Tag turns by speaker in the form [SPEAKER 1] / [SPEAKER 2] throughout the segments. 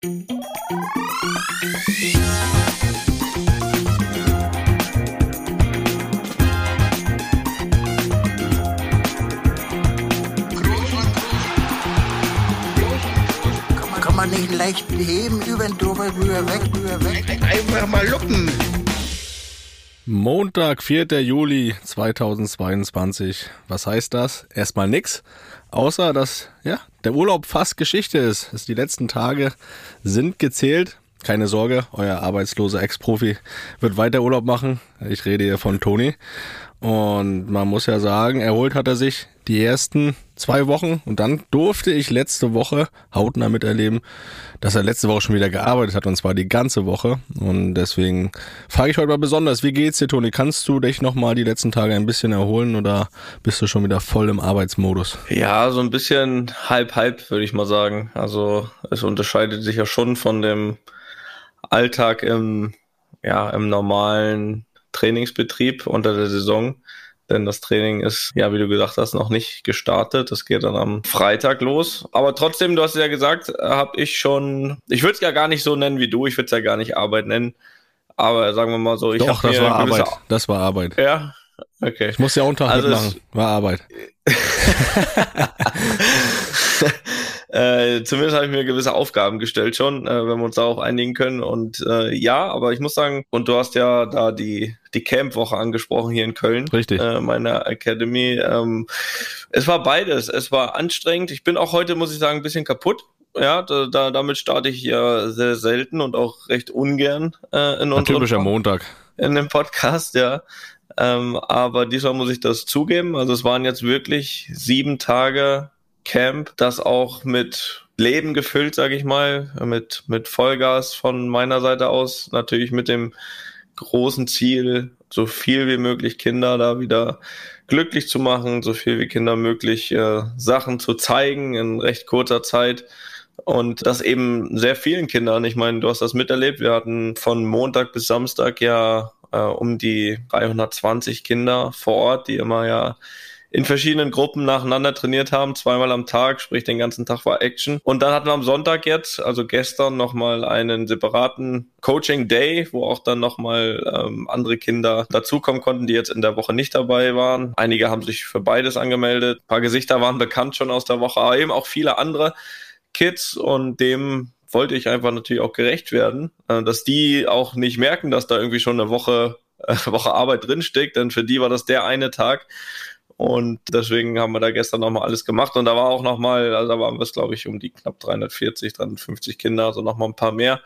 [SPEAKER 1] Kann man nicht leicht heben, über den drüber, rüber, weg, rüber, weg.
[SPEAKER 2] Einfach mal luppen.
[SPEAKER 3] Montag, 4. Juli 2022. Was heißt das? Erstmal nix, außer dass ja, der Urlaub fast Geschichte ist. Die letzten Tage sind gezählt. Keine Sorge, euer arbeitsloser Ex-Profi wird weiter Urlaub machen. Ich rede hier von Toni. Und man muss ja sagen, erholt hat er sich die ersten zwei Wochen und dann durfte ich letzte Woche hautnah miterleben, dass er letzte Woche schon wieder gearbeitet hat und zwar die ganze Woche. Und deswegen frage ich heute mal besonders, wie geht's dir, Toni? Kannst du dich nochmal die letzten Tage ein bisschen erholen oder bist du schon wieder voll im Arbeitsmodus?
[SPEAKER 4] Ja, so ein bisschen halb-halb, würde ich mal sagen. Also es unterscheidet sich ja schon von dem Alltag im, ja, im normalen Trainingsbetrieb unter der Saison. Denn das Training ist, ja, wie du gesagt hast, noch nicht gestartet. Das geht dann am Freitag los. Aber trotzdem, du hast ja gesagt, habe ich schon, ich würde es ja gar nicht so nennen wie du, ich würde es ja gar nicht Arbeit nennen. Aber sagen wir mal so, ich
[SPEAKER 3] Doch, das war
[SPEAKER 4] gewisse-
[SPEAKER 3] Arbeit. Das war Arbeit.
[SPEAKER 4] Ja, okay.
[SPEAKER 3] Ich muss ja Tag
[SPEAKER 4] Also
[SPEAKER 3] mitmachen. War Arbeit.
[SPEAKER 4] äh, zumindest habe ich mir gewisse Aufgaben gestellt schon, äh, wenn wir uns darauf einigen können. Und äh, ja, aber ich muss sagen, und du hast ja da die, die Camp-Woche angesprochen hier in Köln.
[SPEAKER 3] Richtig.
[SPEAKER 4] Äh, meiner Academy. Ähm, es war beides. Es war anstrengend. Ich bin auch heute, muss ich sagen, ein bisschen kaputt. Ja, da, da, damit starte ich ja sehr selten und auch recht ungern äh, in unserem
[SPEAKER 3] typischer Montag.
[SPEAKER 4] in dem Podcast, ja. Ähm, aber diesmal muss ich das zugeben. Also es waren jetzt wirklich sieben Tage Camp, das auch mit Leben gefüllt, sage ich mal, mit, mit Vollgas von meiner Seite aus. Natürlich mit dem großen Ziel, so viel wie möglich Kinder da wieder glücklich zu machen, so viel wie Kinder möglich äh, Sachen zu zeigen in recht kurzer Zeit. Und das eben sehr vielen Kindern. Ich meine, du hast das miterlebt. Wir hatten von Montag bis Samstag ja äh, um die 320 Kinder vor Ort, die immer ja in verschiedenen Gruppen nacheinander trainiert haben, zweimal am Tag, sprich den ganzen Tag war Action. Und dann hatten wir am Sonntag jetzt, also gestern, nochmal einen separaten Coaching Day, wo auch dann nochmal ähm, andere Kinder dazukommen konnten, die jetzt in der Woche nicht dabei waren. Einige haben sich für beides angemeldet. Ein paar Gesichter waren bekannt schon aus der Woche, aber eben auch viele andere Kids und dem wollte ich einfach natürlich auch gerecht werden, äh, dass die auch nicht merken, dass da irgendwie schon eine Woche, äh, Woche Arbeit drinsteckt, denn für die war das der eine Tag. Und deswegen haben wir da gestern nochmal alles gemacht. Und da war auch nochmal, also da waren wir es, glaube ich, um die knapp 340, 350 Kinder, also nochmal ein paar mehr.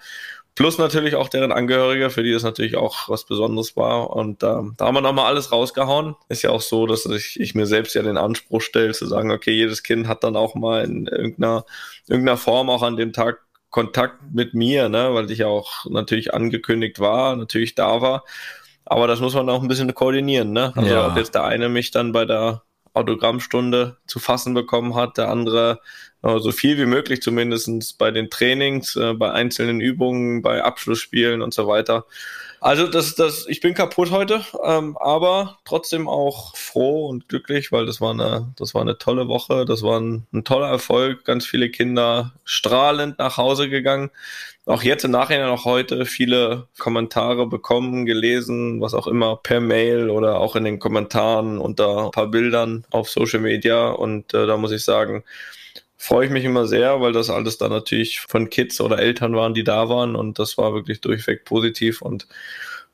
[SPEAKER 4] Plus natürlich auch deren Angehörige, für die das natürlich auch was Besonderes war. Und ähm, da haben wir nochmal alles rausgehauen. Ist ja auch so, dass ich, ich mir selbst ja den Anspruch stelle, zu sagen, okay, jedes Kind hat dann auch mal in irgendeiner, irgendeiner Form auch an dem Tag Kontakt mit mir, ne, weil ich ja auch natürlich angekündigt war, natürlich da war. Aber das muss man auch ein bisschen koordinieren, ne? Also
[SPEAKER 3] Ja.
[SPEAKER 4] ob jetzt der eine mich dann bei der Autogrammstunde zu fassen bekommen hat, der andere äh, so viel wie möglich zumindestens bei den Trainings, äh, bei einzelnen Übungen, bei Abschlussspielen und so weiter. Also das, das, ich bin kaputt heute, ähm, aber trotzdem auch froh und glücklich, weil das war eine, das war eine tolle Woche, das war ein, ein toller Erfolg, ganz viele Kinder strahlend nach Hause gegangen. Auch jetzt im Nachhinein, auch heute viele Kommentare bekommen, gelesen, was auch immer, per Mail oder auch in den Kommentaren unter ein paar Bildern auf Social Media. Und äh, da muss ich sagen, freue ich mich immer sehr, weil das alles dann natürlich von Kids oder Eltern waren, die da waren und das war wirklich durchweg positiv und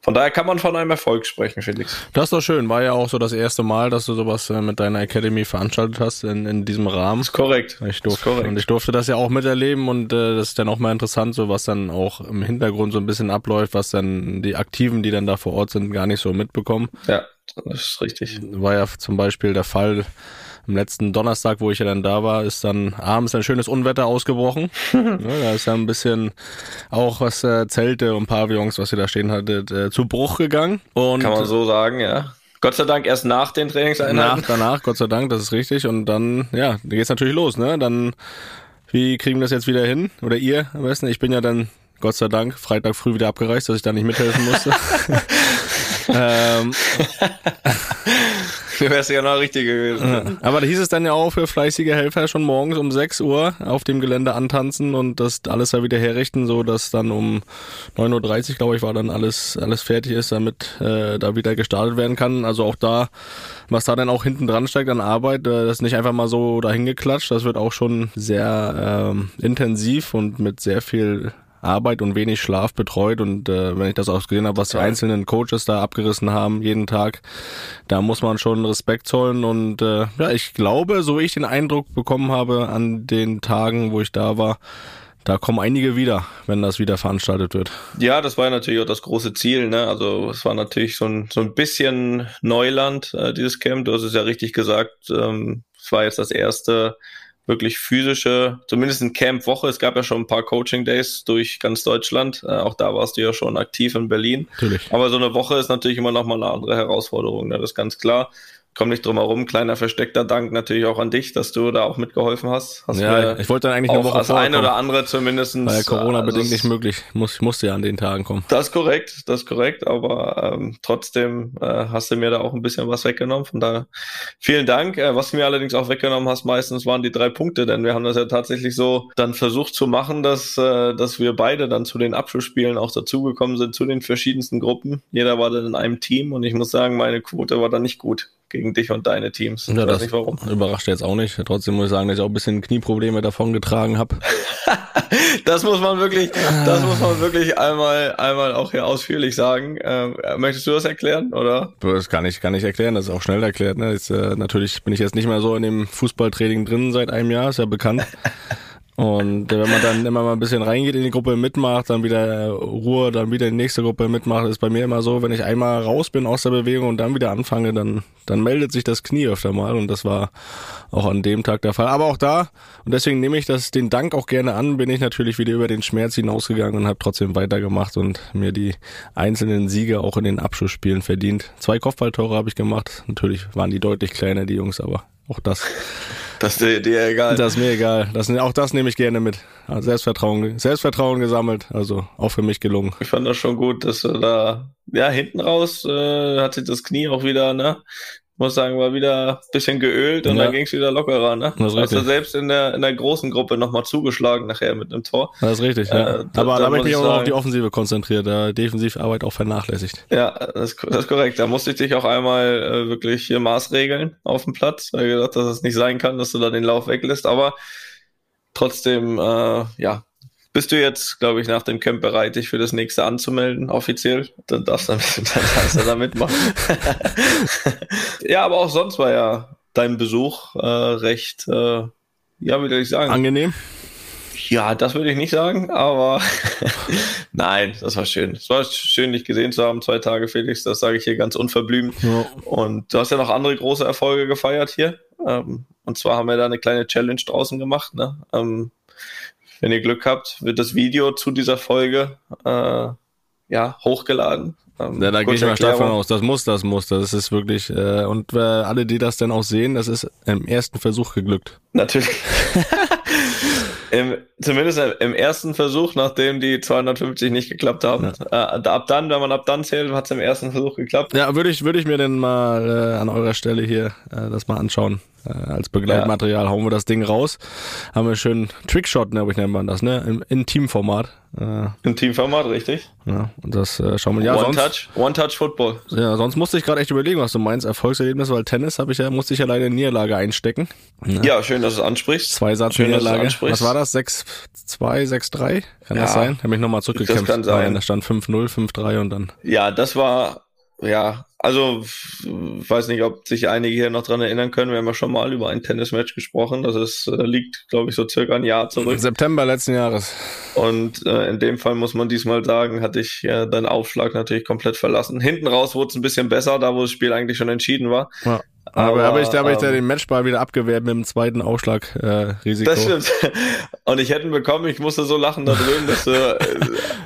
[SPEAKER 4] von daher kann man von einem Erfolg sprechen, Felix.
[SPEAKER 3] Das ist doch schön. War ja auch so das erste Mal, dass du sowas äh, mit deiner Academy veranstaltet hast in, in diesem Rahmen.
[SPEAKER 4] Ist korrekt.
[SPEAKER 3] Ich
[SPEAKER 4] ist
[SPEAKER 3] durfte,
[SPEAKER 4] korrekt.
[SPEAKER 3] und ich durfte das ja auch miterleben und äh, das ist dann auch mal interessant, so was dann auch im Hintergrund so ein bisschen abläuft, was dann die Aktiven, die dann da vor Ort sind, gar nicht so mitbekommen.
[SPEAKER 4] ja, das ist richtig.
[SPEAKER 3] War ja zum Beispiel der Fall am letzten Donnerstag, wo ich ja dann da war, ist dann abends ein schönes Unwetter ausgebrochen. ja, da ist ja ein bisschen auch was äh, Zelte und Pavillons, was ihr da stehen hattet, äh, zu Bruch gegangen. Und
[SPEAKER 4] Kann man so sagen, ja. Gott sei Dank erst nach den
[SPEAKER 3] nach,
[SPEAKER 4] Trainingseinheiten.
[SPEAKER 3] danach, Gott sei Dank, das ist richtig. Und dann, ja, da geht's natürlich los, ne? Dann, wie kriegen wir das jetzt wieder hin? Oder ihr am besten? Ich bin ja dann, Gott sei Dank, Freitag früh wieder abgereist, dass ich da nicht mithelfen musste. ähm,
[SPEAKER 4] wärst ja noch richtige gewesen.
[SPEAKER 3] Ja. Aber da hieß es dann ja auch für fleißige Helfer schon morgens um 6 Uhr auf dem Gelände antanzen und das alles da wieder herrichten, so dass dann um 9.30 Uhr, glaube ich, war dann alles, alles fertig ist, damit äh, da wieder gestartet werden kann. Also auch da, was da dann auch hinten dran steigt an Arbeit, äh, das ist nicht einfach mal so dahin geklatscht, das wird auch schon sehr ähm, intensiv und mit sehr viel Arbeit und wenig Schlaf betreut und äh, wenn ich das auch gesehen habe, was die einzelnen Coaches da abgerissen haben jeden Tag, da muss man schon Respekt zollen und äh, ja, ich glaube, so wie ich den Eindruck bekommen habe an den Tagen, wo ich da war, da kommen einige wieder, wenn das wieder veranstaltet wird.
[SPEAKER 4] Ja, das war natürlich auch das große Ziel. Ne? Also es war natürlich so ein, so ein bisschen Neuland, äh, dieses Camp. Du hast es ja richtig gesagt. Ähm, es war jetzt das erste wirklich physische, zumindest ein Camp-Woche. Es gab ja schon ein paar Coaching-Days durch ganz Deutschland. Äh, auch da warst du ja schon aktiv in Berlin.
[SPEAKER 3] Natürlich.
[SPEAKER 4] Aber so eine Woche ist natürlich immer noch mal eine andere Herausforderung. Ne? Das ist ganz klar komm nicht drum herum. Kleiner versteckter Dank natürlich auch an dich, dass du da auch mitgeholfen hast. hast
[SPEAKER 3] ja, ich wollte dann eigentlich eine Woche
[SPEAKER 4] das eine oder andere zumindest.
[SPEAKER 3] Weil Corona bedingt also nicht möglich. Muss, ich musste ja an den Tagen kommen.
[SPEAKER 4] Das ist korrekt, das ist korrekt. Aber ähm, trotzdem äh, hast du mir da auch ein bisschen was weggenommen. Von daher vielen Dank. Äh, was du mir allerdings auch weggenommen hast, meistens waren die drei Punkte, denn wir haben das ja tatsächlich so dann versucht zu machen, dass, äh, dass wir beide dann zu den Abschlussspielen auch dazugekommen sind, zu den verschiedensten Gruppen. Jeder war dann in einem Team und ich muss sagen, meine Quote war dann nicht gut gegen dich und deine Teams.
[SPEAKER 3] Ja, das nicht warum. Überrascht jetzt auch nicht. Trotzdem muss ich sagen, dass ich auch ein bisschen Knieprobleme davon getragen habe.
[SPEAKER 4] das muss man wirklich, das muss man wirklich einmal, einmal auch hier ausführlich sagen. Ähm, möchtest du das erklären, oder?
[SPEAKER 3] Das kann ich, kann ich erklären. Das ist auch schnell erklärt. Ne? Jetzt, äh, natürlich bin ich jetzt nicht mehr so in dem Fußballtraining drin seit einem Jahr, ist ja bekannt. Und wenn man dann immer mal ein bisschen reingeht in die Gruppe mitmacht, dann wieder Ruhe, dann wieder in die nächste Gruppe mitmacht, ist bei mir immer so, wenn ich einmal raus bin aus der Bewegung und dann wieder anfange, dann, dann meldet sich das Knie öfter mal und das war auch an dem Tag der Fall. Aber auch da, und deswegen nehme ich das, den Dank auch gerne an, bin ich natürlich wieder über den Schmerz hinausgegangen und habe trotzdem weitergemacht und mir die einzelnen Siege auch in den Abschlussspielen verdient. Zwei Kopfballtore habe ich gemacht. Natürlich waren die deutlich kleiner, die Jungs, aber auch das.
[SPEAKER 4] Das ist dir egal.
[SPEAKER 3] Das ist mir egal. Das, auch das nehme ich gerne mit. Selbstvertrauen, Selbstvertrauen gesammelt. Also auch für mich gelungen.
[SPEAKER 4] Ich fand das schon gut, dass du da, ja, hinten raus äh, hat sich das Knie auch wieder, ne? Muss sagen, war wieder ein bisschen geölt und ja. dann ging es wieder lockerer. Ne? Das ist Hast du selbst in der, in der großen Gruppe nochmal zugeschlagen nachher mit einem Tor.
[SPEAKER 3] Das ist richtig, ja. Äh, Aber da, da habe ich mich auch sagen, auf die Offensive konzentriert, da Defensivarbeit auch vernachlässigt.
[SPEAKER 4] Ja, das, das ist korrekt. Da musste ich dich auch einmal äh, wirklich hier maßregeln auf dem Platz, weil ich gedacht, dass es nicht sein kann, dass du da den Lauf weglässt. Aber trotzdem, äh, ja, bist du jetzt, glaube ich, nach dem Camp bereit, dich für das nächste anzumelden, offiziell? Dann darfst du, dann darfst du da mitmachen. ja, aber auch sonst war ja dein Besuch äh, recht, äh, ja, wie würde ich sagen?
[SPEAKER 3] Angenehm?
[SPEAKER 4] Ja, das würde ich nicht sagen, aber nein, das war schön. Es war schön, dich gesehen zu haben, zwei Tage, Felix, das sage ich hier ganz unverblümt. Ja. Und du hast ja noch andere große Erfolge gefeiert hier. Ähm, und zwar haben wir da eine kleine Challenge draußen gemacht. Ne? Wenn ihr Glück habt, wird das Video zu dieser Folge äh, ja hochgeladen.
[SPEAKER 3] Ähm, ja, da gehe ich mal stark von aus. Das muss, das muss. Das ist wirklich. Äh, und äh, alle, die das dann auch sehen, das ist im ersten Versuch geglückt.
[SPEAKER 4] Natürlich. Im, zumindest im ersten Versuch, nachdem die 250 nicht geklappt haben. Ja. Äh, ab dann, wenn man ab dann zählt, hat es im ersten Versuch geklappt.
[SPEAKER 3] Ja, würde ich, würde ich mir denn mal äh, an eurer Stelle hier äh, das mal anschauen. Äh, als Begleitmaterial ja. hauen wir das Ding raus. Haben wir schön Trickshot, ne, ich nennt man das, ne? Im, in Teamformat.
[SPEAKER 4] Äh, Im Teamformat, richtig.
[SPEAKER 3] Ja, und das äh, schauen wir ja
[SPEAKER 4] One sonst, Touch, One Touch Football.
[SPEAKER 3] Ja, sonst musste ich gerade echt überlegen, was du meinst. Erfolgserlebnis, weil Tennis habe ich ja, musste ich ja leider in Niederlage einstecken.
[SPEAKER 4] Ja, ja schön, dass du es ansprichst.
[SPEAKER 3] Zwei Satz schön, Niederlage. Was war das? 6-2, 6-3? Kann ja, das sein? Habe ich nochmal zurückgekämpft. Das kann sein. Da stand 5-0, 5-3 und dann.
[SPEAKER 4] Ja, das war ja, also weiß nicht, ob sich einige hier noch dran erinnern können. Wir haben ja schon mal über ein Tennismatch gesprochen. Das ist, äh, liegt, glaube ich, so circa ein Jahr zurück.
[SPEAKER 3] September letzten Jahres.
[SPEAKER 4] Und äh, in dem Fall muss man diesmal sagen, hatte ich äh, deinen Aufschlag natürlich komplett verlassen. Hinten raus wurde es ein bisschen besser, da wo das Spiel eigentlich schon entschieden war. Ja.
[SPEAKER 3] Aber, aber ich, da habe ich da ähm, den Matchball wieder abgewehrt mit dem zweiten Aufschlagrisiko. Äh,
[SPEAKER 4] das stimmt. Und ich hätte ihn bekommen, ich musste so lachen da drüben, dass du, äh,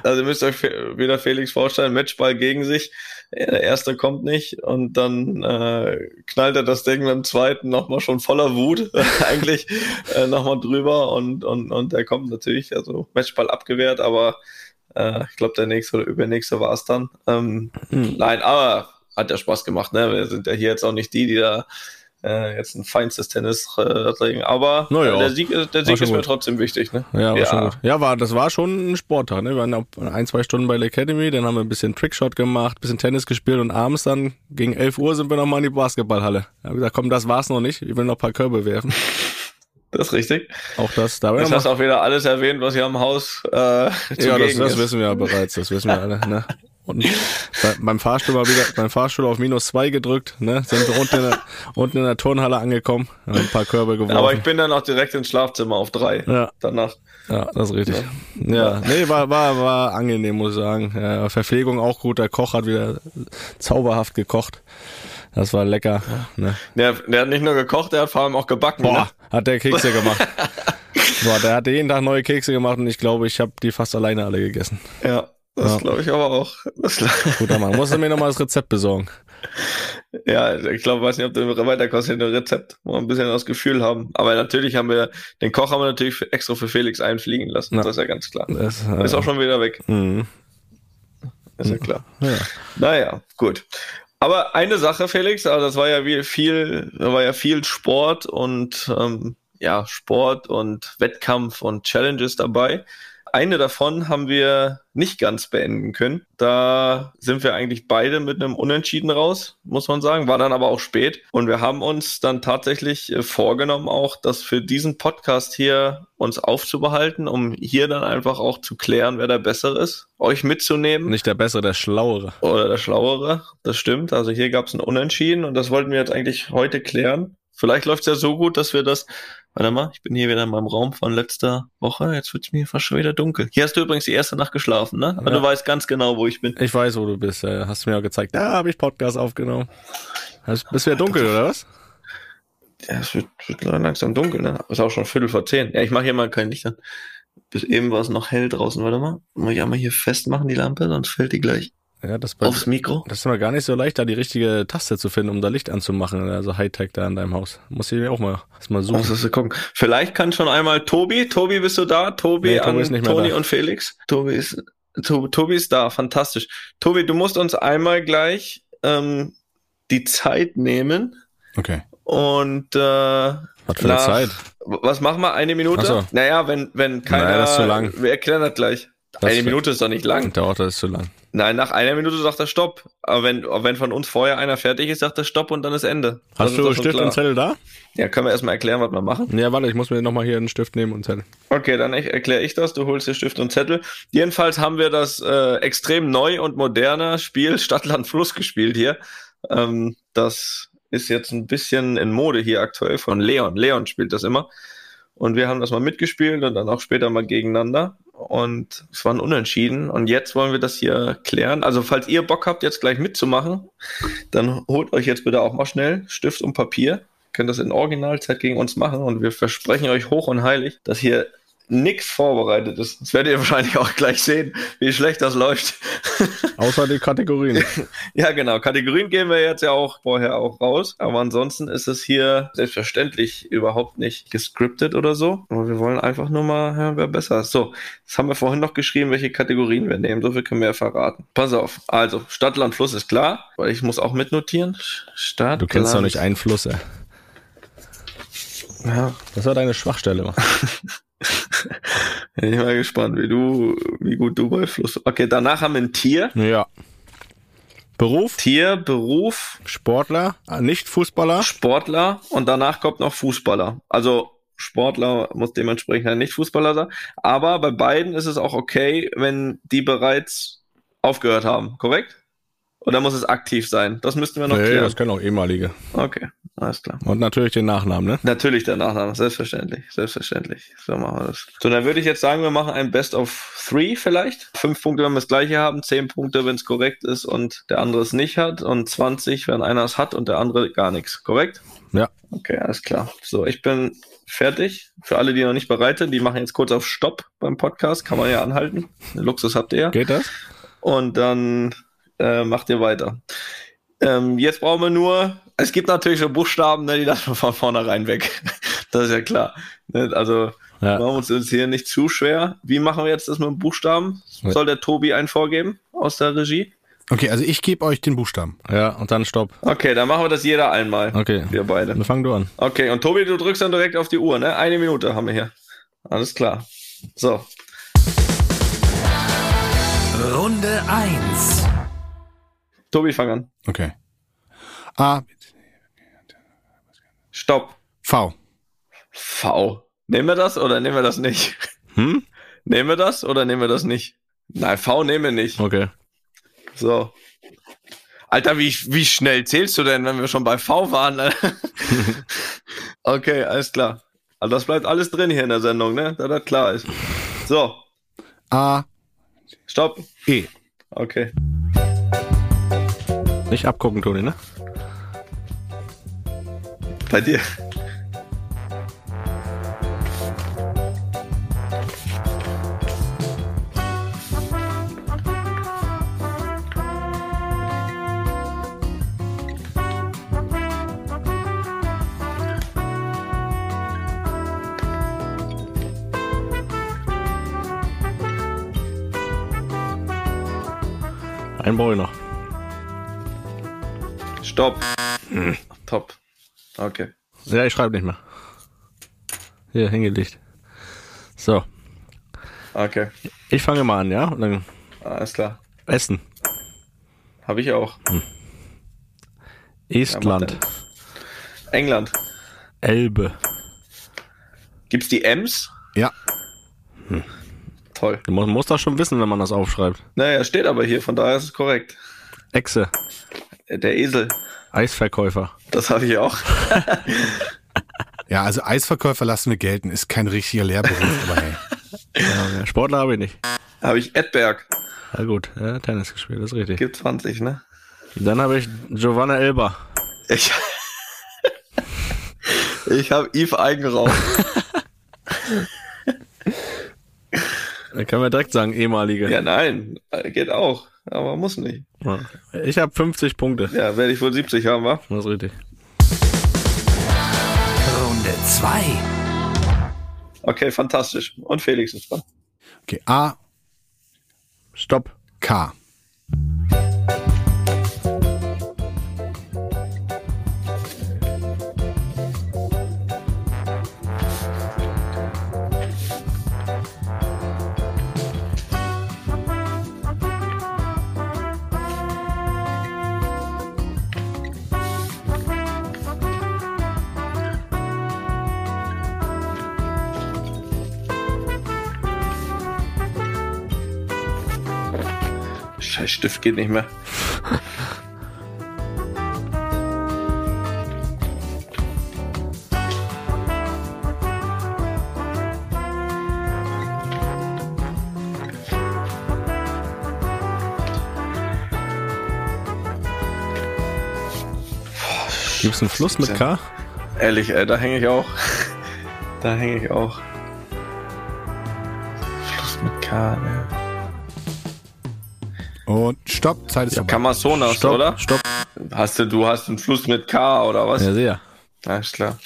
[SPEAKER 4] also ihr müsst euch wieder Felix vorstellen, Matchball gegen sich der erste kommt nicht und dann äh, knallt er das Ding mit dem zweiten nochmal schon voller Wut eigentlich äh, nochmal drüber und, und, und der kommt natürlich, also Matchball abgewehrt, aber äh, ich glaube der nächste oder übernächste war es dann. Ähm, mhm. Nein, aber hat ja Spaß gemacht. Ne? Wir sind ja hier jetzt auch nicht die, die da äh, jetzt ein feinstes Tennis äh. Aber
[SPEAKER 3] Naja,
[SPEAKER 4] äh, der Sieg, ist- der Sieg ist mir
[SPEAKER 3] gut.
[SPEAKER 4] trotzdem wichtig. Ne?
[SPEAKER 3] Ja, war
[SPEAKER 4] Ja.
[SPEAKER 3] schon gut. Ja, war, das war schon ein Sporttag. Ne? Wir waren ein, zwei Stunden bei der Academy, dann haben wir ein bisschen Trickshot gemacht, ein bisschen Tennis gespielt und abends dann gegen 11 Uhr sind wir nochmal in die Basketballhalle. Da haben wir gesagt, komm, das war's noch nicht. Ich will noch ein paar Körbe werfen.
[SPEAKER 4] Das ist richtig.
[SPEAKER 3] Auch das, da wir
[SPEAKER 4] hast du auch wieder alles erwähnt, was hier am Haus äh,
[SPEAKER 3] Ja, das, das wissen wir ja bereits, das wissen wir alle. Ne? Und bei, beim Fahrstuhl mal wieder, beim Fahrstuhl auf minus zwei gedrückt, ne? Sind wir unten in der, unten in der Turnhalle angekommen, haben ein paar Körbe geworfen.
[SPEAKER 4] Aber ich bin dann auch direkt ins Schlafzimmer auf drei.
[SPEAKER 3] ja,
[SPEAKER 4] Danach.
[SPEAKER 3] ja, das ist richtig. Ja, nee, war, war, war angenehm, muss ich sagen. Ja, Verpflegung auch gut, der Koch hat wieder zauberhaft gekocht. Das war lecker. Ne?
[SPEAKER 4] Der, der hat nicht nur gekocht, der hat vor allem auch gebacken.
[SPEAKER 3] Boah,
[SPEAKER 4] Ne?
[SPEAKER 3] hat der Kekse gemacht. Boah, der hat jeden Tag neue Kekse gemacht und ich glaube, ich habe die fast alleine alle gegessen.
[SPEAKER 4] Ja, das
[SPEAKER 3] Ja.
[SPEAKER 4] glaube ich aber auch. Das,
[SPEAKER 3] Guter Mann. Musst du mir nochmal das Rezept besorgen.
[SPEAKER 4] ja, ich glaube, weiß nicht, ob du weiterkommst in ein Rezept, wo wir ein bisschen das Gefühl haben. Aber natürlich haben wir, den Koch haben wir natürlich für, extra für Felix einfliegen lassen.
[SPEAKER 3] Ja.
[SPEAKER 4] Das ist ja ganz klar.
[SPEAKER 3] Das,
[SPEAKER 4] Ist
[SPEAKER 3] äh,
[SPEAKER 4] auch schon wieder weg.
[SPEAKER 3] mhm.
[SPEAKER 4] Ist ja klar.
[SPEAKER 3] ja.
[SPEAKER 4] Naja, gut. Aber eine Sache, Felix, also das war ja wie viel, da war ja viel Sport und ähm, ja, Sport und Wettkampf und Challenges dabei. Eine davon haben wir nicht ganz beenden können. Da sind wir eigentlich beide mit einem Unentschieden raus, muss man sagen. War dann aber auch spät. Und wir haben uns dann tatsächlich äh, vorgenommen, auch das für diesen Podcast hier uns aufzubehalten, um hier dann einfach auch zu klären, wer der Bessere ist, euch mitzunehmen
[SPEAKER 3] Nicht der Bessere, der Schlauere.
[SPEAKER 4] oder der Schlauere, das stimmt. Also hier gab es ein Unentschieden und das wollten wir jetzt eigentlich heute klären. Vielleicht läuft es ja so gut, dass wir das. Warte mal, ich bin hier wieder in meinem Raum von letzter Woche. Jetzt wird's mir fast schon wieder dunkel. Hier hast du übrigens die erste Nacht geschlafen, ne? Aber
[SPEAKER 3] Ja.
[SPEAKER 4] du weißt ganz genau, wo ich bin.
[SPEAKER 3] Ich weiß, wo du bist. Hast du mir auch gezeigt. Da habe ich Podcast aufgenommen. Hast- Bist wieder dunkel, oder was?
[SPEAKER 4] Ja, es wird, wird langsam dunkel, ne? Ist auch schon Viertel vor zehn. Ja, ich mache hier mal kein Licht an. Bis eben war es noch hell draußen. Warte mal. Muss ich einmal hier festmachen, die Lampe, sonst fällt die gleich
[SPEAKER 3] Ja, das, bei,
[SPEAKER 4] aufs Mikro.
[SPEAKER 3] das ist immer gar nicht so leicht, da die richtige Taste zu finden, um da Licht anzumachen. Also Hightech da in deinem Haus. Muss ich auch mal, mal
[SPEAKER 4] Muss
[SPEAKER 3] suchen.
[SPEAKER 4] das gucken. Vielleicht kann schon einmal Tobi. Tobi, bist du da? Tobi,
[SPEAKER 3] Nee, Tobi
[SPEAKER 4] an
[SPEAKER 3] ist nicht mehr
[SPEAKER 4] Toni
[SPEAKER 3] da.
[SPEAKER 4] und Felix. Tobi ist, Tobi, Tobi ist da. Fantastisch. Tobi, du musst uns einmal gleich ähm, die Zeit nehmen
[SPEAKER 3] Okay.
[SPEAKER 4] und äh,
[SPEAKER 3] Was für eine
[SPEAKER 4] nach-
[SPEAKER 3] Zeit?
[SPEAKER 4] was machen wir? Eine Minute?
[SPEAKER 3] Ach so.
[SPEAKER 4] Naja, wenn, wenn keiner.
[SPEAKER 3] Naja, das ist zu lang.
[SPEAKER 4] Wir erklären das gleich.
[SPEAKER 3] Das
[SPEAKER 4] eine Minute ist doch nicht lang.
[SPEAKER 3] Dauert das ist zu lang.
[SPEAKER 4] Nein, nach einer Minute sagt er Stopp. Aber wenn, wenn von uns vorher einer fertig ist, sagt er Stopp und dann ist Ende. Das
[SPEAKER 3] Hast
[SPEAKER 4] ist
[SPEAKER 3] du Stift und Zettel da?
[SPEAKER 4] Ja, können wir erstmal erklären, was wir machen.
[SPEAKER 3] Ja, warte, ich muss mir nochmal hier einen Stift nehmen und Zettel.
[SPEAKER 4] Okay, dann erkläre ich das. Du holst dir Stift und Zettel. Jedenfalls haben wir das äh, extrem neu und moderne Spiel Stadtland Fluss gespielt hier. Ähm, das ist jetzt ein bisschen in Mode hier aktuell von Leon. Leon spielt das immer. Und wir haben das mal mitgespielt und dann auch später mal gegeneinander. Und es waren unentschieden. Und jetzt wollen wir das hier klären. Also falls ihr Bock habt, jetzt gleich mitzumachen, dann holt euch jetzt bitte auch mal schnell Stift und Papier. Könnt das in Originalzeit gegen uns machen. Und wir versprechen euch hoch und heilig, dass hier nichts vorbereitet ist. Das werdet ihr wahrscheinlich auch gleich sehen, wie schlecht das läuft.
[SPEAKER 3] Außer die Kategorien.
[SPEAKER 4] Ja, genau. Kategorien gehen wir jetzt ja auch vorher auch raus. Aber ansonsten ist es hier selbstverständlich überhaupt nicht gescriptet oder so. Aber wir wollen einfach nur mal hören, wer besser ist. So, jetzt haben wir vorhin noch geschrieben, welche Kategorien wir nehmen. So viel können wir ja verraten. Pass auf. Also, Stadt, Land, Fluss ist klar, weil ich muss auch mitnotieren. Stadt,
[SPEAKER 3] Du kennst doch nicht einen Fluss, ey.
[SPEAKER 4] Ja,
[SPEAKER 3] Das war deine Schwachstelle.
[SPEAKER 4] bin ich mal gespannt, wie du, wie gut du bei Fluss. Okay, danach haben wir ein Tier.
[SPEAKER 3] Ja. Beruf,
[SPEAKER 4] Tier, Beruf,
[SPEAKER 3] Sportler, äh, nicht Fußballer.
[SPEAKER 4] Sportler und danach kommt noch Fußballer. Also Sportler muss dementsprechend ein Nicht-Fußballer sein. Aber bei beiden ist es auch okay, wenn die bereits aufgehört haben, korrekt? Oder muss es aktiv sein? Das müssten wir noch
[SPEAKER 3] Nee,
[SPEAKER 4] klären.
[SPEAKER 3] das können auch ehemalige.
[SPEAKER 4] Okay, alles klar.
[SPEAKER 3] Und natürlich den Nachnamen, ne?
[SPEAKER 4] Natürlich der Nachname, selbstverständlich, selbstverständlich. So machen wir das. So, dann würde ich jetzt sagen, wir machen ein Best of Three vielleicht. Fünf Punkte, wenn wir das gleiche haben, zehn Punkte, wenn es korrekt ist und der andere es nicht hat und 20, wenn einer es hat und der andere gar nichts, korrekt?
[SPEAKER 3] Ja.
[SPEAKER 4] Okay, alles klar. So, ich bin fertig. Für alle, die noch nicht bereit sind, die machen jetzt kurz auf Stopp beim Podcast, kann man ja anhalten. Den Luxus habt ihr ja
[SPEAKER 3] Geht das?
[SPEAKER 4] und dann äh, macht ihr weiter. Ähm, jetzt brauchen wir nur, es gibt natürlich so Buchstaben, ne, die lassen wir von vornherein weg. das ist ja klar. Ne, also
[SPEAKER 3] Ja.
[SPEAKER 4] machen wir uns jetzt hier nicht zu schwer. Wie machen wir jetzt das mit dem Buchstaben? Soll der Tobi einen vorgeben aus der Regie?
[SPEAKER 2] Okay, also ich gebe euch den Buchstaben.
[SPEAKER 3] Ja, und dann Stopp.
[SPEAKER 4] Okay, dann machen wir das jeder einmal.
[SPEAKER 3] Okay.
[SPEAKER 4] Wir beide.
[SPEAKER 3] Dann fang du an.
[SPEAKER 4] Okay, und Tobi, du drückst dann direkt auf die Uhr, ne? Eine Minute haben wir hier. Alles klar. So.
[SPEAKER 5] Runde 1.
[SPEAKER 4] Tobi, fang an.
[SPEAKER 2] Okay. A,
[SPEAKER 4] Stopp.
[SPEAKER 2] V.
[SPEAKER 4] V. Nehmen wir das oder nehmen wir das nicht?
[SPEAKER 3] Hm?
[SPEAKER 4] Nehmen wir das oder nehmen wir das nicht? Nein, V nehmen wir nicht.
[SPEAKER 3] Okay.
[SPEAKER 4] So. Alter, wie, wie schnell zählst du denn, wenn wir schon bei V waren? okay, alles klar. Also das bleibt alles drin hier in der Sendung, ne? Da das klar ist. So,
[SPEAKER 2] A,
[SPEAKER 4] stopp.
[SPEAKER 2] E.
[SPEAKER 4] Okay.
[SPEAKER 3] Nicht abgucken, Toni, ne?
[SPEAKER 4] Bei dir.
[SPEAKER 3] Einen brauche ich noch.
[SPEAKER 4] Stopp. Top. Okay.
[SPEAKER 3] Ja, ich schreibe nicht mehr. Hier, hingelegt. So,
[SPEAKER 4] Okay.
[SPEAKER 3] ich fange mal an, ja? Und dann
[SPEAKER 4] Alles klar.
[SPEAKER 3] Essen.
[SPEAKER 4] Habe ich auch. Ja, mach
[SPEAKER 3] Estland.
[SPEAKER 4] dann. England.
[SPEAKER 3] Elbe.
[SPEAKER 4] Gibt's die Ems?
[SPEAKER 2] Ja.
[SPEAKER 4] Toll.
[SPEAKER 3] Man muss das schon wissen, wenn man das aufschreibt.
[SPEAKER 4] Naja, steht aber hier, von daher ist es korrekt.
[SPEAKER 3] Echse.
[SPEAKER 4] Der Esel.
[SPEAKER 3] Eisverkäufer.
[SPEAKER 4] Das habe ich auch.
[SPEAKER 2] Ja, also Eisverkäufer lassen wir gelten. Ist kein richtiger Lehrberuf, aber hey.
[SPEAKER 3] Sportler habe ich nicht.
[SPEAKER 4] Habe ich Edberg.
[SPEAKER 3] Ja gut, ja, Tennis gespielt, das ist richtig.
[SPEAKER 4] Gibt 20, ne?
[SPEAKER 3] Dann habe ich Giovanna Elba.
[SPEAKER 4] Ich, ich habe Yves Eigenraum.
[SPEAKER 3] Da können wir direkt sagen, ehemalige.
[SPEAKER 4] Ja, nein, geht auch. Aber muss nicht.
[SPEAKER 3] Ja. Ich habe 50 Punkte.
[SPEAKER 4] Ja, werde ich wohl 70 haben, wa?
[SPEAKER 3] Das ist richtig.
[SPEAKER 5] Runde 2.
[SPEAKER 4] Okay, fantastisch. Und Felix ist dran.
[SPEAKER 2] Okay, A,
[SPEAKER 3] Stopp.
[SPEAKER 2] K.
[SPEAKER 4] Stift geht nicht mehr.
[SPEAKER 3] Gibt es einen Fluss mit K?
[SPEAKER 4] Ehrlich, ey, da hänge ich auch. Da hänge ich auch. Fluss mit K, ne?
[SPEAKER 2] Stopp, Zeit ist vorbei.
[SPEAKER 4] Kamazonas,
[SPEAKER 3] Stopp,
[SPEAKER 4] oder?
[SPEAKER 3] stopp.
[SPEAKER 4] Hast du, du hast einen Fluss mit K, oder was?
[SPEAKER 3] Ja, sehr.
[SPEAKER 4] Ja, ist klar.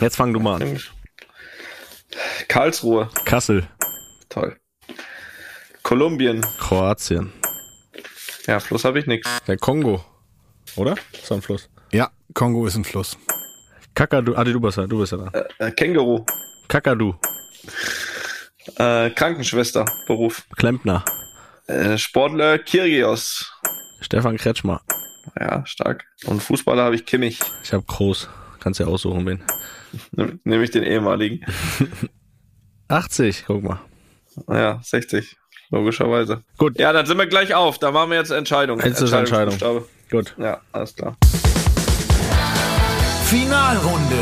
[SPEAKER 3] Jetzt fang du mal an.
[SPEAKER 4] Karlsruhe.
[SPEAKER 3] Kassel.
[SPEAKER 4] Toll. Kolumbien.
[SPEAKER 3] Kroatien.
[SPEAKER 4] Ja, Fluss habe ich nix.
[SPEAKER 3] Der Kongo. Oder? Ist ein Fluss.
[SPEAKER 2] Ja, Kongo ist ein Fluss.
[SPEAKER 3] Kakadu. Ah, du bist ja, du bist ja da.
[SPEAKER 4] Äh, Känguru.
[SPEAKER 3] Kakadu.
[SPEAKER 4] Äh, Krankenschwester. Beruf.
[SPEAKER 3] Klempner.
[SPEAKER 4] Äh, Sportler Kirgios.
[SPEAKER 3] Stefan Kretschmer.
[SPEAKER 4] Ja, stark. Und Fußballer habe ich Kimmich.
[SPEAKER 3] Ich habe Groß. Kannst ja aussuchen, wen.
[SPEAKER 4] Nimm- Nämlich den ehemaligen.
[SPEAKER 3] 80, guck mal.
[SPEAKER 4] Ja, 60. Logischerweise.
[SPEAKER 3] Gut.
[SPEAKER 4] Ja, dann sind wir gleich auf. Da machen wir jetzt Entscheidung.
[SPEAKER 3] Jetzt ist Entscheidung. Gut.
[SPEAKER 4] Ja, alles klar.
[SPEAKER 5] Finalrunde.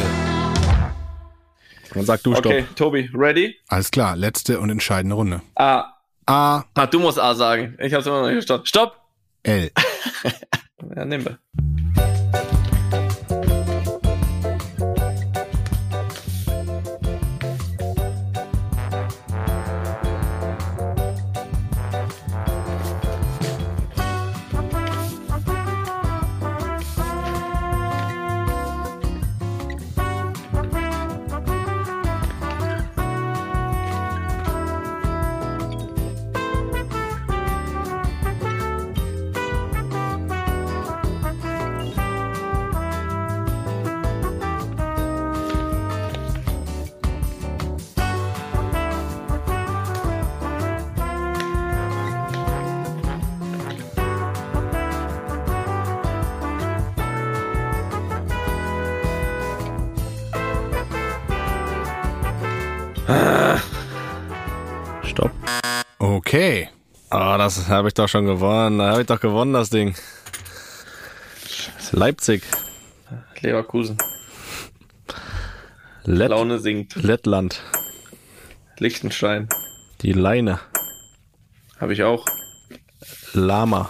[SPEAKER 3] Dann sag du Stopp.
[SPEAKER 4] Okay, Tobi, ready?
[SPEAKER 2] Alles klar, letzte und entscheidende Runde.
[SPEAKER 4] A.
[SPEAKER 2] A,
[SPEAKER 4] Ah, du musst A sagen. Ich hab's immer noch nicht verstanden. Stopp!
[SPEAKER 2] L.
[SPEAKER 4] Ja, nehmen wir.
[SPEAKER 2] Okay.
[SPEAKER 3] Ah, das habe ich doch schon gewonnen. Da habe ich doch gewonnen, das Ding. Leipzig.
[SPEAKER 4] Leverkusen.
[SPEAKER 3] Lett
[SPEAKER 4] Laune sinkt.
[SPEAKER 3] Lettland.
[SPEAKER 4] Liechtenstein.
[SPEAKER 3] Die Leine.
[SPEAKER 4] Habe ich auch.
[SPEAKER 3] Lama.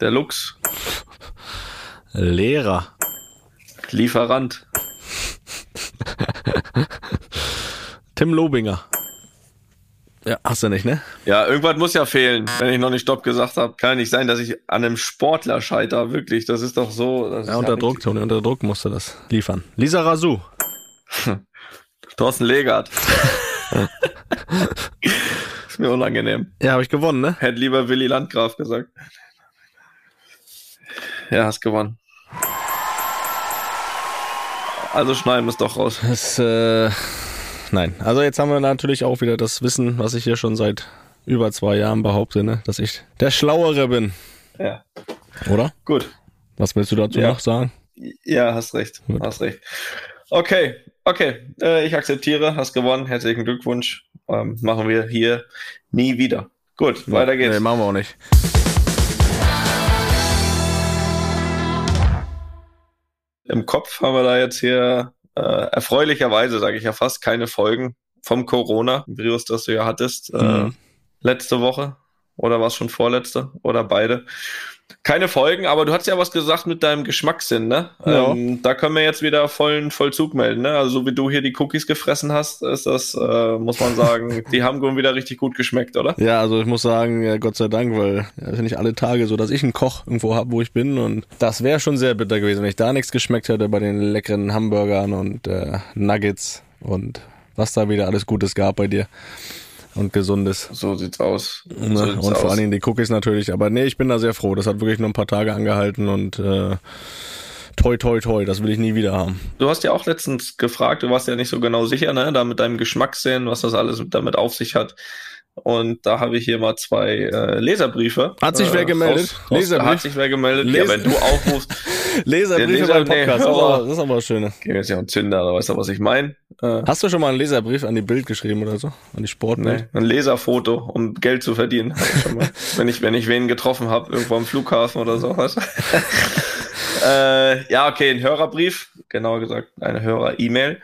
[SPEAKER 4] Der Lux.
[SPEAKER 3] Lehrer.
[SPEAKER 4] Lieferant.
[SPEAKER 3] Tim Lobinger. Ja, hast du nicht, ne?
[SPEAKER 4] Ja, irgendwas muss ja fehlen, wenn ich noch nicht Stopp gesagt habe. Kann ja nicht sein, dass ich an einem Sportler scheiter. Wirklich, das ist doch so.
[SPEAKER 3] Ja, unter
[SPEAKER 4] richtig-
[SPEAKER 3] Druck, Toni, unter Druck musste das liefern. Lisa Razou.
[SPEAKER 4] Thorsten Legert. ist mir unangenehm.
[SPEAKER 3] Ja, habe ich gewonnen, ne?
[SPEAKER 4] Hätte lieber Willy Landgraf gesagt. Ja, hast gewonnen. Also schneiden wir es doch raus.
[SPEAKER 3] Das, äh, nein. Also jetzt haben wir natürlich auch wieder das Wissen, was ich hier schon seit über zwei Jahren behaupte, ne? Dass ich der Schlauere bin.
[SPEAKER 4] Ja.
[SPEAKER 3] Oder?
[SPEAKER 4] Gut.
[SPEAKER 3] Was willst du dazu
[SPEAKER 4] Ja.
[SPEAKER 3] noch sagen?
[SPEAKER 4] Ja, hast recht.
[SPEAKER 3] Gut.
[SPEAKER 4] Hast recht. Okay, okay. Äh, ich akzeptiere, hast gewonnen. Herzlichen Glückwunsch. Ähm, machen wir hier nie wieder. Gut, weiter geht's.
[SPEAKER 3] Nee, machen wir auch nicht.
[SPEAKER 4] Im Kopf haben wir da jetzt hier äh, erfreulicherweise, sage ich ja fast, keine Folgen vom Corona-Virus, das du ja hattest äh,
[SPEAKER 3] Mhm.
[SPEAKER 4] letzte Woche. Oder war es schon vorletzte? Oder beide? Keine Folgen, aber du hast ja was gesagt mit deinem Geschmackssinn, ne?
[SPEAKER 3] Ja.
[SPEAKER 4] Ähm, da können wir jetzt wieder vollen Vollzug melden, ne? Also so wie du hier die Cookies gefressen hast, ist das, äh, muss man sagen, die haben schon wieder richtig gut geschmeckt, oder?
[SPEAKER 3] Ja, also ich muss sagen, ja, Gott sei Dank, weil ja, ist ja nicht alle Tage so, dass ich einen Koch irgendwo habe, wo ich bin. Und das wäre schon sehr bitter gewesen, wenn ich da nichts geschmeckt hätte bei den leckeren Hamburgern und äh, Nuggets und was da wieder alles Gutes gab bei dir. Und Gesundes.
[SPEAKER 4] So sieht's aus. So
[SPEAKER 3] Ne?
[SPEAKER 4] sieht's
[SPEAKER 3] und vor
[SPEAKER 4] aus.
[SPEAKER 3] allen Dingen die Cookies natürlich. Aber nee, ich bin da sehr froh. Das hat wirklich nur ein paar Tage angehalten und äh, toi toi toi, das will ich nie wieder haben.
[SPEAKER 4] Du hast ja auch letztens gefragt, du warst ja nicht so genau sicher, ne, da mit deinem Geschmackssinn, was das alles damit auf sich hat. Und da habe ich hier mal zwei äh, Leserbriefe.
[SPEAKER 3] Hat sich
[SPEAKER 4] äh,
[SPEAKER 3] wer gemeldet?
[SPEAKER 4] Raus,
[SPEAKER 3] Leserbrief?
[SPEAKER 4] Hat sich wer gemeldet?
[SPEAKER 3] Leser-
[SPEAKER 4] Ja, wenn du aufrufst,
[SPEAKER 3] Leserbriefe
[SPEAKER 4] Leser-
[SPEAKER 3] beim
[SPEAKER 4] nee,
[SPEAKER 3] Podcast, das, ist
[SPEAKER 4] Hörer.
[SPEAKER 3] aber, das ist aber was Schönes.
[SPEAKER 4] gehen jetzt ja ein Zünder, da weißt du, was ich meine. Äh,
[SPEAKER 3] Hast du schon mal einen Leserbrief an die Bild geschrieben oder so? An die Sportbild?
[SPEAKER 4] nee, ein Leserfoto, um Geld zu verdienen. Ich wenn ich wenn ich wen getroffen habe, irgendwo am Flughafen oder so. Weißt du? äh, ja, okay, ein Hörerbrief, genauer gesagt eine Hörer-E-Mail.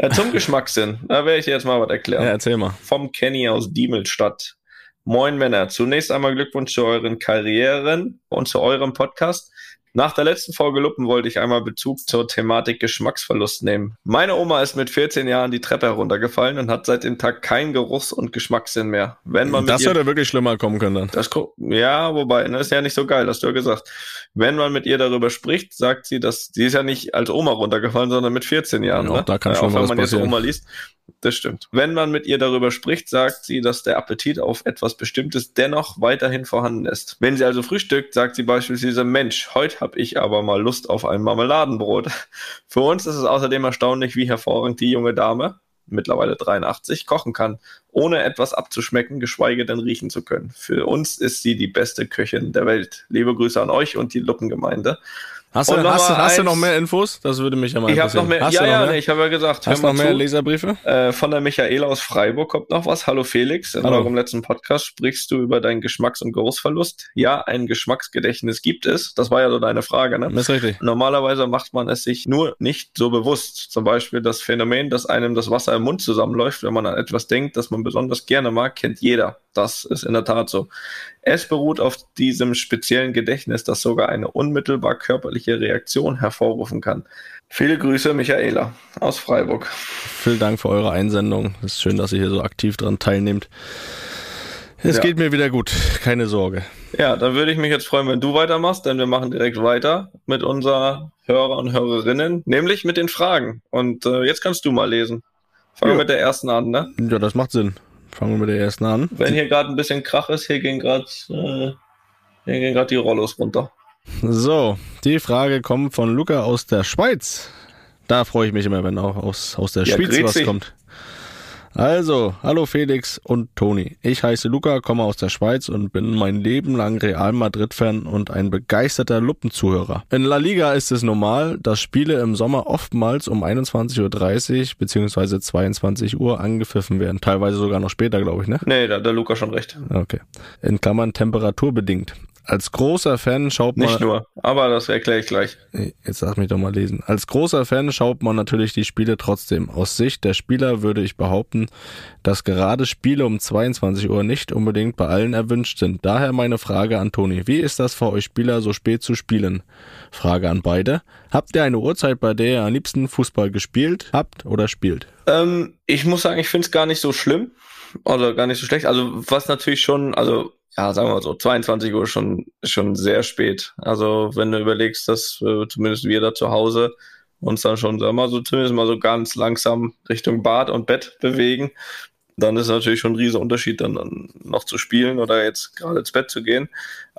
[SPEAKER 4] Äh, zum Geschmackssinn, da werde ich dir jetzt mal was erklären.
[SPEAKER 3] Ja, erzähl mal.
[SPEAKER 4] vom Kenny aus Diemelstadt. Moin Männer, zunächst einmal Glückwunsch zu euren Karrieren und zu eurem Podcast. Nach der letzten Folge Luppen wollte ich einmal Bezug zur Thematik Geschmacksverlust nehmen. Meine Oma ist mit 14 Jahren die Treppe heruntergefallen und hat seit dem Tag keinen Geruchs- und Geschmackssinn mehr. Wenn man mit
[SPEAKER 3] Das hätte wirklich schlimmer kommen können dann.
[SPEAKER 4] das, ja, wobei, ne, ist ja nicht so geil, hast du ja gesagt. Wenn man mit ihr darüber spricht, sagt sie, dass sie ist ja nicht als Oma runtergefallen, sondern mit 14 Jahren.
[SPEAKER 3] Ja,
[SPEAKER 4] ne?
[SPEAKER 3] da kann
[SPEAKER 4] ja,
[SPEAKER 3] schon
[SPEAKER 4] auch wenn
[SPEAKER 3] was
[SPEAKER 4] man jetzt
[SPEAKER 3] passieren.
[SPEAKER 4] Oma liest. Das stimmt. Wenn man mit ihr darüber spricht, sagt sie, dass der Appetit auf etwas Bestimmtes dennoch weiterhin vorhanden ist. Wenn sie also frühstückt, sagt sie beispielsweise, Mensch, heute habe ich aber mal Lust auf ein Marmeladenbrot. Für uns ist es außerdem erstaunlich, wie hervorragend die junge Dame, mittlerweile 83, kochen kann, ohne etwas abzuschmecken, geschweige denn riechen zu können. Für uns ist sie die beste Köchin der Welt. Liebe Grüße an euch und die Luppengemeinde.
[SPEAKER 3] Hast, du, hast, hast du noch
[SPEAKER 4] eins.
[SPEAKER 3] mehr Infos? Das würde mich ja mal
[SPEAKER 4] Ich habe
[SPEAKER 3] interessieren.
[SPEAKER 4] noch mehr.
[SPEAKER 3] Hast
[SPEAKER 4] ja, ja,
[SPEAKER 3] mehr?
[SPEAKER 4] nee, ich habe ja gesagt,
[SPEAKER 3] hast du noch mehr
[SPEAKER 4] zu.
[SPEAKER 3] Leserbriefe?
[SPEAKER 4] Äh, von der Michaela aus Freiburg kommt noch was. Hallo Felix, in
[SPEAKER 3] Hallo.
[SPEAKER 4] eurem letzten Podcast sprichst du über deinen Geschmacks- und Geruchsverlust. Ja, ein Geschmacksgedächtnis gibt es. Das war ja so deine Frage, ne?
[SPEAKER 3] Das ist richtig.
[SPEAKER 4] Normalerweise macht man es sich nur nicht so bewusst. Zum Beispiel das Phänomen, dass einem das Wasser im Mund zusammenläuft, wenn man an etwas denkt, das man besonders gerne mag, kennt jeder. Das ist in der Tat so. Es beruht auf diesem speziellen Gedächtnis, das sogar eine unmittelbar körperliche Reaktion hervorrufen kann. Viele Grüße, Michaela aus Freiburg.
[SPEAKER 3] Vielen Dank für eure Einsendung. Es ist schön, dass ihr hier so aktiv dran teilnehmt. Es
[SPEAKER 4] Ja.
[SPEAKER 3] geht mir wieder gut. Keine Sorge.
[SPEAKER 4] Ja, dann würde ich mich jetzt freuen, wenn du weitermachst, denn wir machen direkt weiter mit unserer Hörer und Hörerinnen, nämlich mit den Fragen. Und äh, jetzt kannst du mal lesen. Fangen wir
[SPEAKER 3] Ja.
[SPEAKER 4] mit der ersten an, ne?
[SPEAKER 3] Ja, das macht Sinn. Fangen wir mit der ersten an.
[SPEAKER 4] Wenn hier gerade ein bisschen Krach ist, hier gehen gerade äh, hier gehen gerade die Rollos runter.
[SPEAKER 3] So, die Frage kommt von Luca aus der Schweiz. Da freue ich mich immer, wenn auch aus, aus der
[SPEAKER 4] Ja,
[SPEAKER 3] Schweiz was kommt. Also, hallo Felix und Toni. Ich heiße Luca, komme aus der Schweiz und bin mein Leben lang Real Madrid-Fan und ein begeisterter Luppenzuhörer. In La Liga ist es normal, dass Spiele im Sommer oftmals um 21.30 Uhr bzw. 22 Uhr angepfiffen werden. Teilweise sogar noch später, glaube ich, ne?
[SPEAKER 4] Nee, da hat der Luca schon recht.
[SPEAKER 3] Okay. In Klammern temperaturbedingt. Als großer Fan schaut man.
[SPEAKER 4] Nicht nur, aber das erkläre ich gleich.
[SPEAKER 3] Jetzt lass mich doch mal lesen. Als großer Fan schaut man natürlich die Spiele trotzdem. Aus Sicht der Spieler würde ich behaupten, dass gerade Spiele um 22 Uhr nicht unbedingt bei allen erwünscht sind. Daher meine Frage an Toni. Wie ist das für euch Spieler, so spät zu spielen? Frage an beide. Habt ihr eine Uhrzeit, bei der ihr am liebsten Fußball gespielt habt oder spielt?
[SPEAKER 4] Ähm, ich muss sagen, ich finde es gar nicht so schlimm oder gar nicht so schlecht. Also was natürlich schon, also ja, sagen wir mal so, 22 Uhr schon, schon sehr spät. Also wenn du überlegst, dass äh, zumindest wir da zu Hause uns dann schon, sagen wir mal so, zumindest mal so ganz langsam Richtung Bad und Bett bewegen, dann ist natürlich schon ein riesiger Unterschied, dann, dann noch zu spielen oder jetzt gerade ins Bett zu gehen.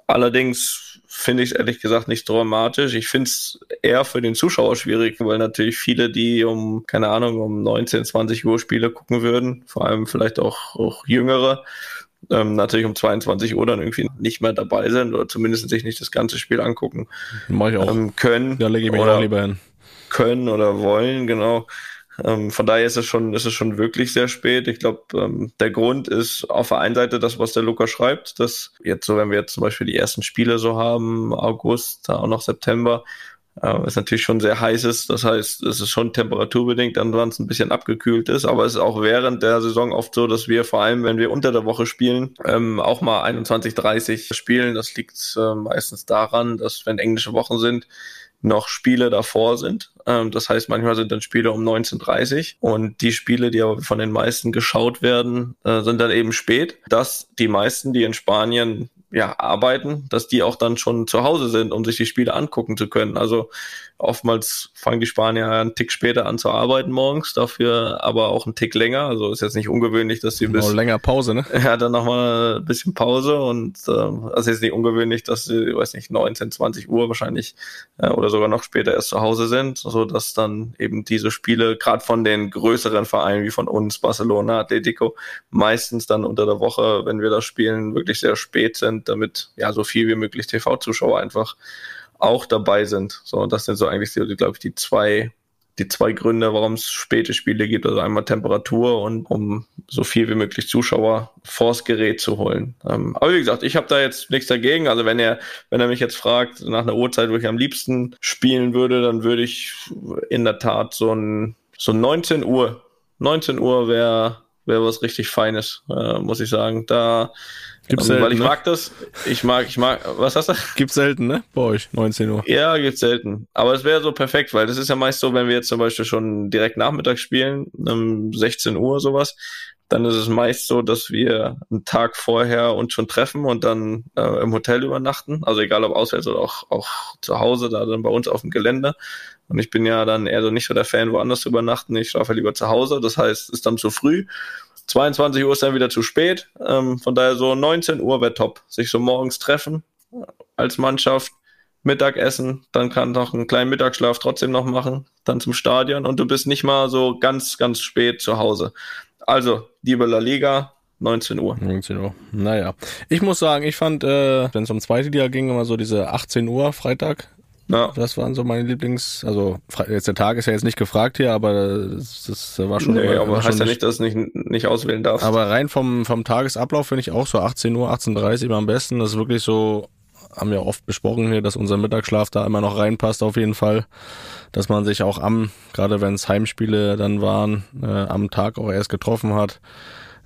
[SPEAKER 4] Allerdings finde ich es ehrlich gesagt nicht dramatisch. Ich finde es eher für den Zuschauer schwierig, weil natürlich viele, die um, keine Ahnung, um 19, 20 Uhr Spiele gucken würden, vor allem vielleicht auch, auch jüngere, ähm, natürlich um 22 Uhr dann irgendwie nicht mehr dabei sind oder zumindest sich nicht das ganze Spiel angucken
[SPEAKER 3] Mach ich auch.
[SPEAKER 4] ähm, können.
[SPEAKER 3] da lege ich mich
[SPEAKER 4] oder
[SPEAKER 3] auch lieber hin.
[SPEAKER 4] können oder wollen, genau. Ähm, von daher ist es schon, ist es schon wirklich sehr spät. Ich glaube, ähm, der Grund ist auf der einen Seite das, was der Luca schreibt, dass jetzt so, wenn wir jetzt zum Beispiel die ersten Spiele so haben, August, auch noch September, äh, ist natürlich schon sehr heiß ist. Das heißt, es ist schon temperaturbedingt, es ein bisschen abgekühlt ist. Aber es ist auch während der Saison oft so, dass wir vor allem, wenn wir unter der Woche spielen, ähm, auch mal 21, 30 spielen. Das liegt äh, meistens daran, dass wenn englische Wochen sind, noch Spiele davor sind. Ähm, das heißt, manchmal sind dann Spiele um 19.30 und die Spiele, die aber von den meisten geschaut werden, äh, sind dann eben spät, dass die meisten, die in Spanien ja, arbeiten, dass die auch dann schon zu Hause sind, um sich die Spiele angucken zu können. Also oftmals fangen die Spanier einen Tick später an zu arbeiten morgens, dafür aber auch einen Tick länger. Also ist jetzt nicht ungewöhnlich, dass sie bis
[SPEAKER 3] Noch länger Pause, ne?
[SPEAKER 4] ja, dann nochmal ein bisschen Pause und äh, also ist nicht ungewöhnlich, dass sie, weiß nicht, 19, 20 Uhr wahrscheinlich äh, oder sogar noch später erst zu Hause sind, so dass dann eben diese Spiele gerade von den größeren Vereinen wie von uns, Barcelona, Atletico, meistens dann unter der Woche, wenn wir das spielen, wirklich sehr spät sind, damit ja so viel wie möglich TV-Zuschauer einfach auch dabei sind. So, das sind so eigentlich, glaube ich, die zwei, die zwei Gründe, warum es späte Spiele gibt. Also einmal Temperatur und um so viel wie möglich Zuschauer vors Gerät zu holen. Ähm, aber wie gesagt, ich habe da jetzt nichts dagegen. Also wenn er, wenn er mich jetzt fragt, nach einer Uhrzeit, wo ich am liebsten spielen würde, dann würde ich in der Tat so ein, so 19 Uhr. 19 Uhr wäre wäre was richtig Feines, äh, muss ich sagen. Da
[SPEAKER 3] Gibt's
[SPEAKER 4] ähm, weil
[SPEAKER 3] selten,
[SPEAKER 4] ich
[SPEAKER 3] ne?
[SPEAKER 4] mag das. Ich mag, ich mag, was hast du?
[SPEAKER 3] Gibt's selten, ne? Bei euch, 19 Uhr.
[SPEAKER 4] Ja, gibt's selten. Aber es wäre so perfekt, weil das ist ja meist so, wenn wir jetzt zum Beispiel schon direkt nachmittags spielen, um 16 Uhr sowas, dann ist es meist so, dass wir einen Tag vorher uns schon treffen und dann äh, im Hotel übernachten. Also egal ob auswärts oder auch, auch zu Hause, da dann bei uns auf dem Gelände. Und ich bin ja dann eher so nicht so der Fan, woanders zu übernachten. Ich schlafe lieber zu Hause. Das heißt, ist dann zu früh. 22 Uhr ist dann wieder zu spät. Ähm, von daher so 19 Uhr wäre top. Sich so morgens treffen als Mannschaft, Mittagessen, dann kann noch einen kleinen Mittagsschlaf trotzdem noch machen, dann zum Stadion und du bist nicht mal so ganz, ganz spät zu Hause. Also, liebe La Liga, 19 Uhr.
[SPEAKER 3] 19 Uhr. Naja. Ich muss sagen, ich fand, äh, wenn es um zweite Liga ging, immer so diese 18 Uhr Freitag.
[SPEAKER 4] Ja.
[SPEAKER 3] Das waren so meine Lieblings, also jetzt der Tag ist ja jetzt nicht gefragt hier, aber das, das war schon.
[SPEAKER 4] Nee,
[SPEAKER 3] immer-
[SPEAKER 4] aber heißt ja nicht, dass du nicht, nicht auswählen darfst.
[SPEAKER 3] Aber rein vom, vom Tagesablauf finde ich auch so 18 Uhr, 18.30 Uhr am besten. Das ist wirklich so, haben wir oft besprochen hier, dass unser Mittagsschlaf da immer noch reinpasst auf jeden Fall. Dass man sich auch am, gerade wenn es Heimspiele dann waren, äh, am Tag auch erst getroffen hat.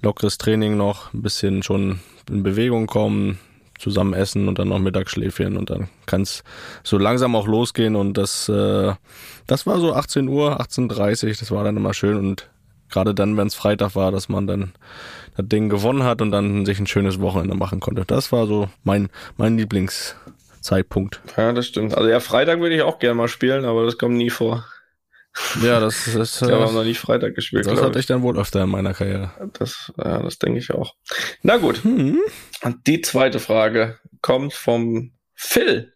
[SPEAKER 3] Lockeres Training noch, ein bisschen schon in Bewegung kommen, zusammen essen und dann noch Mittagsschläfchen und dann kann es so langsam auch losgehen und das, äh, das war so 18 Uhr, 18.30 Uhr, das war dann immer schön und gerade dann, wenn es Freitag war, dass man dann das Ding gewonnen hat und dann sich ein schönes Wochenende machen konnte. Das war so mein, mein Lieblingszeitpunkt.
[SPEAKER 4] ja, das stimmt. Also ja, Freitag würde ich auch gerne mal spielen, aber das kommt nie vor.
[SPEAKER 3] Ja, das, das,
[SPEAKER 4] Ich habe auch
[SPEAKER 3] äh,
[SPEAKER 4] noch nie Freitag gespielt,
[SPEAKER 3] das hatte ich dann wohl öfter in meiner Karriere.
[SPEAKER 4] Das, ja, das denke ich auch. Na gut.
[SPEAKER 3] Hm.
[SPEAKER 4] Und die zweite Frage kommt vom Phil.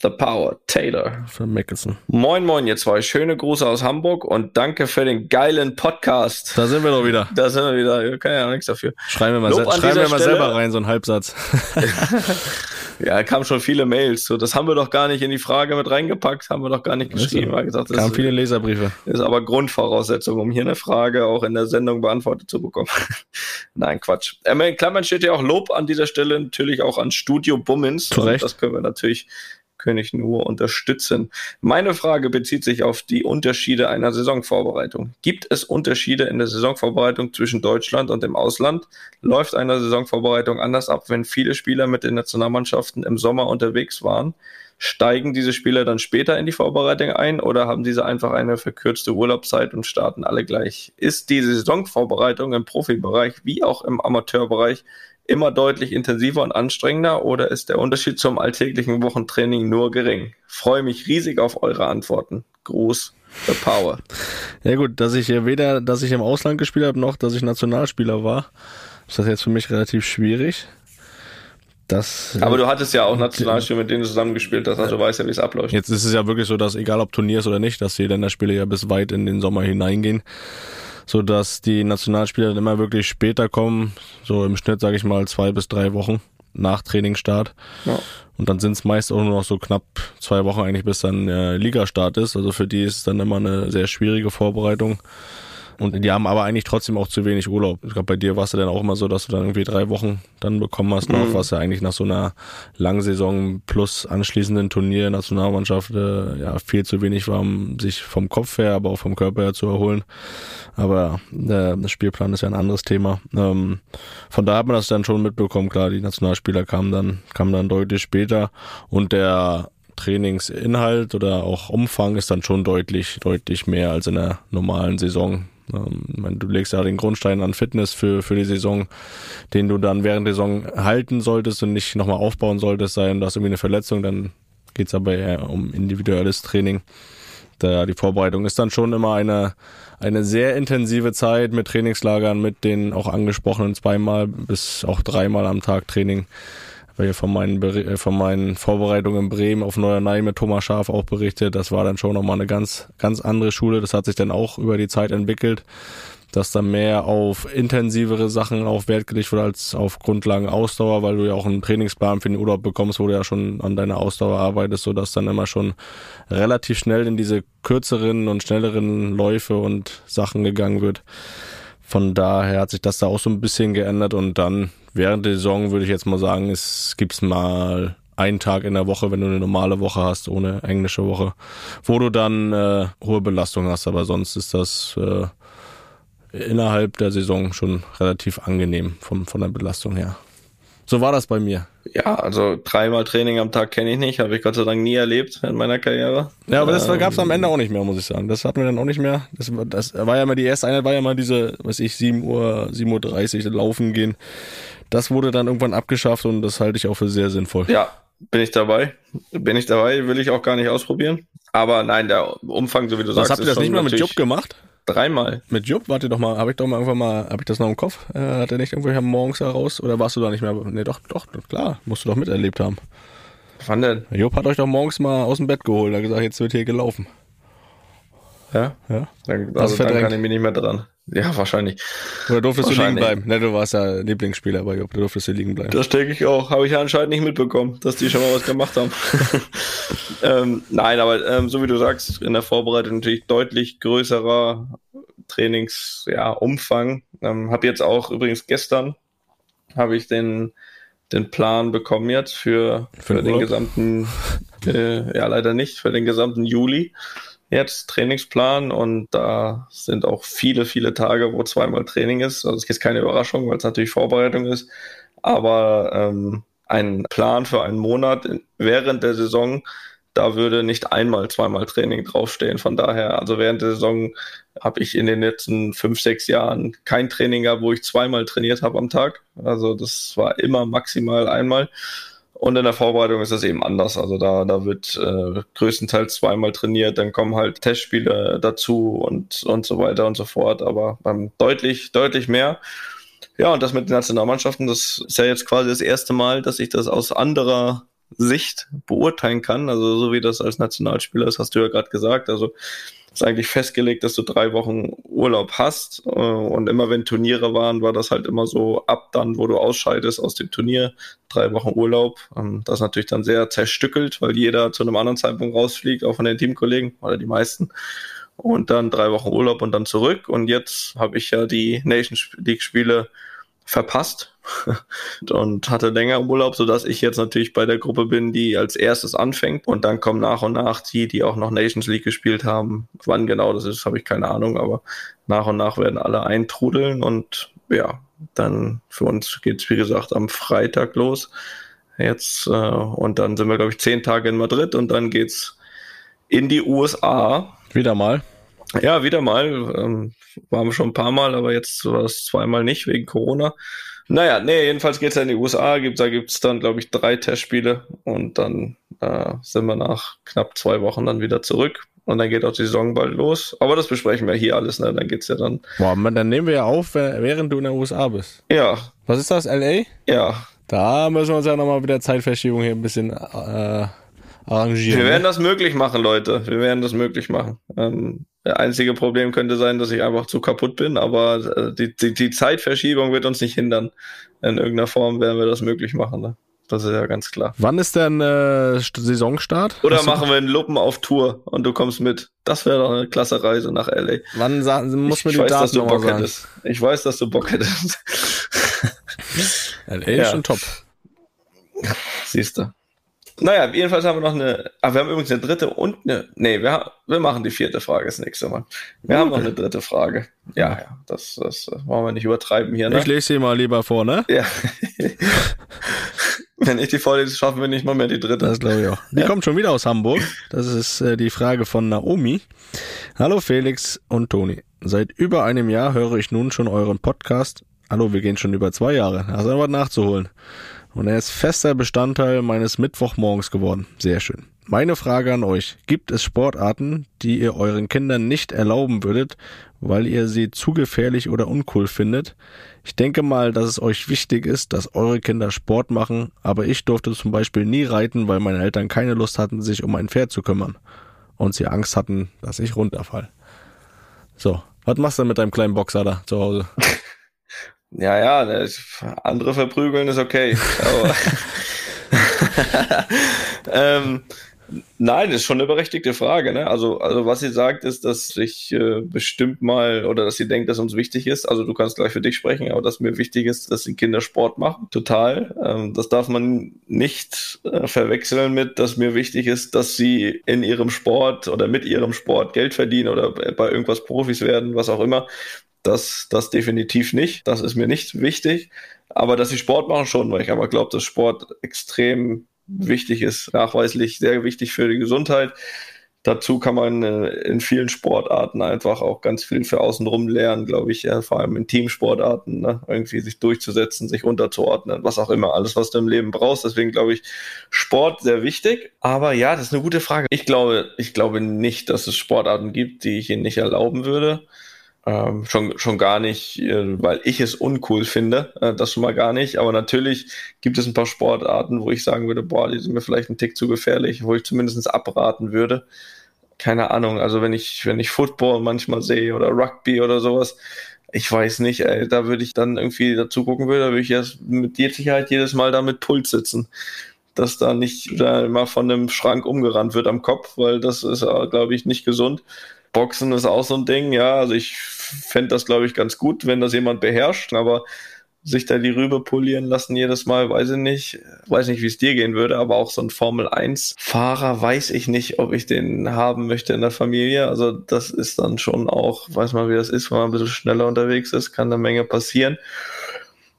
[SPEAKER 4] The Power, Taylor.
[SPEAKER 3] Für Mickelson.
[SPEAKER 4] Moin, moin, ihr zwei. Schöne Grüße aus Hamburg und danke für den geilen Podcast.
[SPEAKER 3] Da sind wir doch wieder.
[SPEAKER 4] Da sind wir wieder. Ich kann ja nichts dafür.
[SPEAKER 3] Schreiben wir mal, se schreiben wir mal
[SPEAKER 4] Stelle.
[SPEAKER 3] selber rein, so einen Halbsatz.
[SPEAKER 4] Ja, kamen schon viele Mails. So, das haben wir doch gar nicht in die Frage mit reingepackt, haben wir doch gar nicht geschrieben. Wir haben gesagt,
[SPEAKER 3] Kamen
[SPEAKER 4] ist,
[SPEAKER 3] viele Leserbriefe.
[SPEAKER 4] ist aber Grundvoraussetzung, um hier eine Frage auch in der Sendung beantwortet zu bekommen. Nein, Quatsch. Ähm, in Klammern steht ja auch Lob an dieser Stelle natürlich auch an Studio Bummins.
[SPEAKER 3] Zu Recht.
[SPEAKER 4] Das können wir natürlich ich nur unterstützen. Meine Frage bezieht sich auf die Unterschiede einer Saisonvorbereitung. Gibt es Unterschiede in der Saisonvorbereitung zwischen Deutschland und dem Ausland? Läuft eine Saisonvorbereitung anders ab, wenn viele Spieler mit den Nationalmannschaften im Sommer unterwegs waren? Steigen diese Spieler dann später in die Vorbereitung ein oder haben diese einfach eine verkürzte Urlaubszeit und starten alle gleich? Ist die Saisonvorbereitung im Profibereich wie auch im Amateurbereich immer deutlich intensiver und anstrengender oder ist der Unterschied zum alltäglichen Wochentraining nur gering? Freue mich riesig auf eure Antworten. Gruß, The Power.
[SPEAKER 3] Ja gut, dass ich hier weder, dass ich im Ausland gespielt habe, noch dass ich Nationalspieler war, ist das jetzt für mich relativ schwierig. Das,
[SPEAKER 4] Aber du hattest ja auch Nationalspieler, mit denen du zusammengespielt hast, also du weißt ja, wie es abläuft.
[SPEAKER 3] Jetzt ist es ja wirklich so, dass egal ob Turniers oder nicht, dass die Länderspiele ja bis weit in den Sommer hineingehen, so dass die Nationalspieler dann immer wirklich später kommen, so im Schnitt sage ich mal zwei bis drei Wochen nach Trainingsstart.
[SPEAKER 4] Ja.
[SPEAKER 3] Und dann sind es meist auch nur noch so knapp zwei Wochen eigentlich, bis dann äh, Ligastart ist. Also für die ist es dann immer eine sehr schwierige Vorbereitung. Und die haben aber eigentlich trotzdem auch zu wenig Urlaub. Ich glaube, bei dir war es ja dann auch immer so, dass du dann irgendwie drei Wochen dann bekommen hast noch, was ja eigentlich nach so einer Langsaison plus anschließenden Turnier Nationalmannschaft äh, ja viel zu wenig war, um sich vom Kopf her, aber auch vom Körper her zu erholen. Aber äh, der Spielplan ist ja ein anderes Thema. Ähm, von da hat man das dann schon mitbekommen. Klar, die Nationalspieler kamen dann, kamen dann deutlich später und der Trainingsinhalt oder auch Umfang ist dann schon deutlich, deutlich mehr als in der normalen Saison. Ähm, du legst ja den Grundstein an Fitness für, für die Saison, den du dann während der Saison halten solltest und nicht nochmal aufbauen solltest, sein, du hast irgendwie eine Verletzung, dann geht's aber eher um individuelles Training. Da die Vorbereitung ist dann schon immer eine, eine sehr intensive Zeit mit Trainingslagern, mit den auch angesprochenen zweimal bis auch dreimal am Tag Training. Weil von meinen, äh, von meinen Vorbereitungen in Bremen auf Norderney mit Thomas Schaf auch berichtet. Das war dann schon nochmal eine ganz, ganz andere Schule. Das hat sich dann auch über die Zeit entwickelt, dass da mehr auf intensivere Sachen auch Wert gelegt wurde als auf Grundlagen Ausdauer, weil du ja auch einen Trainingsplan für den Urlaub bekommst, wo du ja schon an deiner Ausdauer arbeitest, sodass dann immer schon relativ schnell in diese kürzeren und schnelleren Läufe und Sachen gegangen wird. Von daher hat sich das da auch so ein bisschen geändert und dann während der Saison würde ich jetzt mal sagen, es gibt's mal einen Tag in der Woche, wenn du eine normale Woche hast, ohne englische Woche, wo du dann äh, hohe Belastung hast, aber sonst ist das äh, innerhalb der Saison schon relativ angenehm vom, von der Belastung her. So war das bei mir.
[SPEAKER 4] Ja, also dreimal Training am Tag kenne ich nicht, habe ich Gott sei Dank nie erlebt in meiner Karriere.
[SPEAKER 3] Ja, aber das
[SPEAKER 4] Ähm,
[SPEAKER 3] gab's am Ende auch nicht mehr, muss ich sagen. Das hatten wir dann auch nicht mehr. Das, war- das war ja mal die erste Einheit, war ja mal diese, weiß ich, 7 Uhr, 7.30 Uhr laufen gehen. Das wurde dann irgendwann abgeschafft und das halte ich auch für sehr sinnvoll.
[SPEAKER 4] Ja, bin ich dabei. Bin ich dabei, will ich auch gar nicht ausprobieren. Aber nein, der Umfang, so wie du
[SPEAKER 3] Was
[SPEAKER 4] sagst,
[SPEAKER 3] habt ihr das nicht mal mit Jupp gemacht?
[SPEAKER 4] Dreimal.
[SPEAKER 3] Mit Jupp, warte doch mal, habe ich doch mal irgendwann mal, habe ich das noch im Kopf? Äh, hat er nicht irgendwo morgens heraus? Oder warst du da nicht mehr? Nee, doch, doch, klar, musst du doch miterlebt haben.
[SPEAKER 4] Wann denn?
[SPEAKER 3] Jupp hat euch doch morgens mal aus dem Bett geholt, hat gesagt, jetzt wird hier gelaufen.
[SPEAKER 4] Ja?
[SPEAKER 3] Ja?
[SPEAKER 4] Dann, also dann
[SPEAKER 3] verdrängt.
[SPEAKER 4] kann ich mich nicht mehr dran. Ja, wahrscheinlich.
[SPEAKER 3] Oder durftest du liegen bleiben? Ne, du warst ja Lieblingsspieler bei Jupp, du durftest du liegen bleiben.
[SPEAKER 4] Das denke ich auch. Habe ich ja anscheinend nicht mitbekommen, dass die schon mal was gemacht haben. ähm, nein, aber ähm, so wie du sagst, in der Vorbereitung natürlich deutlich größerer Trainingsumfang. Ja, Umfang. ähm, habe jetzt auch übrigens gestern habe ich den den Plan bekommen jetzt für,
[SPEAKER 3] Für
[SPEAKER 4] für,
[SPEAKER 3] den
[SPEAKER 4] gesamten, äh, ja leider nicht, für den gesamten Juli jetzt Trainingsplan und da sind auch viele, viele Tage, wo zweimal Training ist. Also es ist keine Überraschung, weil es natürlich Vorbereitung ist, aber ähm, ein Plan für einen Monat während der Saison, da würde nicht einmal zweimal Training draufstehen. Von daher, also während der Saison habe ich in den letzten fünf, sechs Jahren kein Training gehabt, wo ich zweimal trainiert habe am Tag. Also das war immer maximal einmal. Und in der Vorbereitung ist das eben anders. Also da, da wird äh, größtenteils zweimal trainiert, dann kommen halt Testspiele dazu und, und so weiter und so fort. Aber beim deutlich, deutlich mehr. Ja, und das mit den Nationalmannschaften, das ist ja jetzt quasi das erste Mal, dass ich das aus anderer Sicht beurteilen kann. Also so wie das als Nationalspieler ist, hast du ja gerade gesagt. Also ist eigentlich festgelegt, dass du drei Wochen Urlaub hast. Äh, Und immer wenn Turniere waren, war das halt immer so ab dann, wo du ausscheidest aus dem Turnier, drei Wochen Urlaub. Ähm, Das ist natürlich dann sehr zerstückelt, weil jeder zu einem anderen Zeitpunkt rausfliegt, auch von den Teamkollegen oder die meisten. Und dann drei Wochen Urlaub und dann zurück. Und jetzt habe ich ja die Nations League Spiele verpasst und hatte länger Urlaub, sodass ich jetzt natürlich bei der Gruppe bin, die als erstes anfängt und dann kommen nach und nach die, die auch noch Nations League gespielt haben. Wann genau das ist, habe ich keine Ahnung, aber nach und nach werden alle eintrudeln und ja, dann für uns geht's wie gesagt am Freitag los jetzt äh, und dann sind wir glaube ich zehn Tage in Madrid und dann geht's in die USA
[SPEAKER 3] Wieder mal.
[SPEAKER 4] Ja, wieder mal. Ähm, waren wir schon ein paar Mal, aber jetzt war es zweimal nicht wegen Corona. Naja, nee, jedenfalls geht's ja in die USA. Gibt, da gibt's dann, glaube ich, drei Testspiele und dann äh, sind wir nach knapp zwei Wochen dann wieder zurück. Und dann geht auch die Saison bald los. Aber das besprechen wir hier alles, ne? Dann geht's ja dann.
[SPEAKER 3] Boah, man, dann nehmen wir ja auf, während du in den USA bist.
[SPEAKER 4] Ja,
[SPEAKER 3] Was ist das, LA?
[SPEAKER 4] ja.
[SPEAKER 3] Da müssen wir uns ja nochmal mit der Zeitverschiebung hier ein bisschen äh, arrangieren.
[SPEAKER 4] Wir werden
[SPEAKER 3] ne?
[SPEAKER 4] das möglich machen, Leute. Wir werden das möglich machen. Ähm, einzige Problem könnte sein, dass ich einfach zu kaputt bin, aber äh, die, die, die Zeitverschiebung wird uns nicht hindern. In irgendeiner Form werden wir das möglich machen. Ne? Das ist ja ganz klar.
[SPEAKER 3] Wann ist denn äh, St- Saisonstart?
[SPEAKER 4] Oder machen wir einen Luppen auf Tour und du kommst mit. Das wäre doch eine klasse Reise nach LA.
[SPEAKER 3] Wann muss man die
[SPEAKER 4] weiß, dass
[SPEAKER 3] Daten
[SPEAKER 4] du
[SPEAKER 3] nochmal
[SPEAKER 4] Bock
[SPEAKER 3] sagen?
[SPEAKER 4] hättest. Ich weiß, dass du Bock hättest.
[SPEAKER 3] LA ist
[SPEAKER 4] Ja.
[SPEAKER 3] schon top.
[SPEAKER 4] Siehst du. Naja, jedenfalls haben wir noch eine, ah, wir haben übrigens eine dritte und eine, nee, wir, ha- wir machen die vierte Frage das nächste Mal. Wir haben noch eine dritte Frage. Ja, ja, das, das, das wollen wir nicht übertreiben hier, ne?
[SPEAKER 3] Ich lese sie mal lieber vor, ne?
[SPEAKER 4] Ja. Wenn ich die vorlese, schaffen wir nicht mal mehr die dritte.
[SPEAKER 3] Das glaube ich auch. Die kommt schon wieder aus Hamburg. Das ist äh, die Frage von Naomi. Hallo Felix und Toni. Seit über einem Jahr höre ich nun schon euren Podcast. Hallo, wir gehen schon über zwei Jahre. Also noch was nachzuholen. Und er ist fester Bestandteil meines Mittwochmorgens geworden. Sehr schön. Meine Frage an euch. Gibt es Sportarten, die ihr euren Kindern nicht erlauben würdet, weil ihr sie zu gefährlich oder uncool findet? Ich denke mal, dass es euch wichtig ist, dass eure Kinder Sport machen, aber ich durfte zum Beispiel nie reiten, weil meine Eltern keine Lust hatten, sich um ein Pferd zu kümmern. Und sie Angst hatten, dass ich runterfall. So, was machst du mit deinem kleinen Boxer da zu Hause?
[SPEAKER 4] Ja, ja, andere verprügeln ist okay. Ähm, nein, ist schon eine berechtigte Frage. Ne? Also, also was sie sagt, ist, dass ich äh, bestimmt mal oder dass sie denkt, dass uns wichtig ist. Also du kannst gleich für dich sprechen, aber dass mir wichtig ist, dass die Kinder Sport machen. Total. Ähm, das darf man nicht äh, verwechseln mit, dass mir wichtig ist, dass sie in ihrem Sport oder mit ihrem Sport Geld verdienen oder bei irgendwas Profis werden, was auch immer. Das, das definitiv nicht. Das ist mir nicht wichtig. Aber dass sie Sport machen schon, weil ich aber glaube, dass Sport extrem wichtig ist, nachweislich sehr wichtig für die Gesundheit. Dazu kann man äh, in vielen Sportarten einfach auch ganz viel für außenrum lernen, glaube ich, vor allem in Teamsportarten, ne? irgendwie sich durchzusetzen, sich unterzuordnen, was auch immer, alles, was du im Leben brauchst. Deswegen glaube ich, Sport sehr wichtig. Aber ja, das ist eine gute Frage. Ich glaube, ich glaube nicht, dass es Sportarten gibt, die ich ihnen nicht erlauben würde. Ähm, schon, schon gar nicht, äh, weil ich es uncool finde, äh, das schon mal gar nicht. Aber natürlich gibt es ein paar Sportarten, wo ich sagen würde, boah, die sind mir vielleicht ein Tick zu gefährlich, wo ich zumindest abraten würde. Keine Ahnung, also wenn ich, wenn ich Football manchmal sehe oder Rugby oder sowas, ich weiß nicht, ey, da würde ich dann irgendwie dazu gucken würde, da würde ich erst mit Sicherheit jedes Mal da mit Puls sitzen. Dass da nicht da immer von einem Schrank umgerannt wird am Kopf, weil das ist, glaube ich, nicht gesund. Boxen ist auch so ein Ding, ja. Also ich fände das, glaube ich, ganz gut, wenn das jemand beherrscht, aber sich da die Rübe polieren lassen jedes Mal, weiß ich nicht. Weiß nicht, wie es dir gehen würde, aber auch so ein Formel-1-Fahrer weiß ich nicht, ob ich den haben möchte in der Familie. Also das ist dann schon auch, weiß man, wie das ist, wenn man ein bisschen schneller unterwegs ist, kann eine Menge passieren.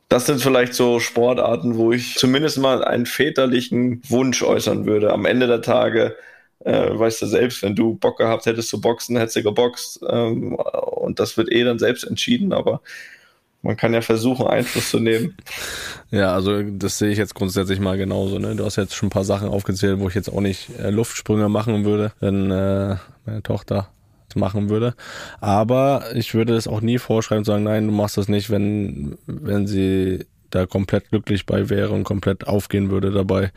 [SPEAKER 4] Das sind vielleicht so Sportarten, wo ich zumindest mal einen väterlichen Wunsch äußern würde. Am Ende der Tage äh, weißt du selbst, wenn du Bock gehabt hättest zu boxen, hättest du geboxt. Ähm, und das wird eh dann selbst entschieden, aber man kann ja versuchen, Einfluss zu nehmen.
[SPEAKER 3] Ja, also das sehe ich jetzt grundsätzlich mal genauso. Ne? Du hast jetzt schon ein paar Sachen aufgezählt, wo ich jetzt auch nicht äh, Luftsprünge machen würde, wenn äh, meine Tochter machen würde. Aber ich würde es auch nie vorschreiben und sagen, nein, du machst das nicht, wenn, wenn sie da komplett glücklich bei wäre und komplett aufgehen würde dabei,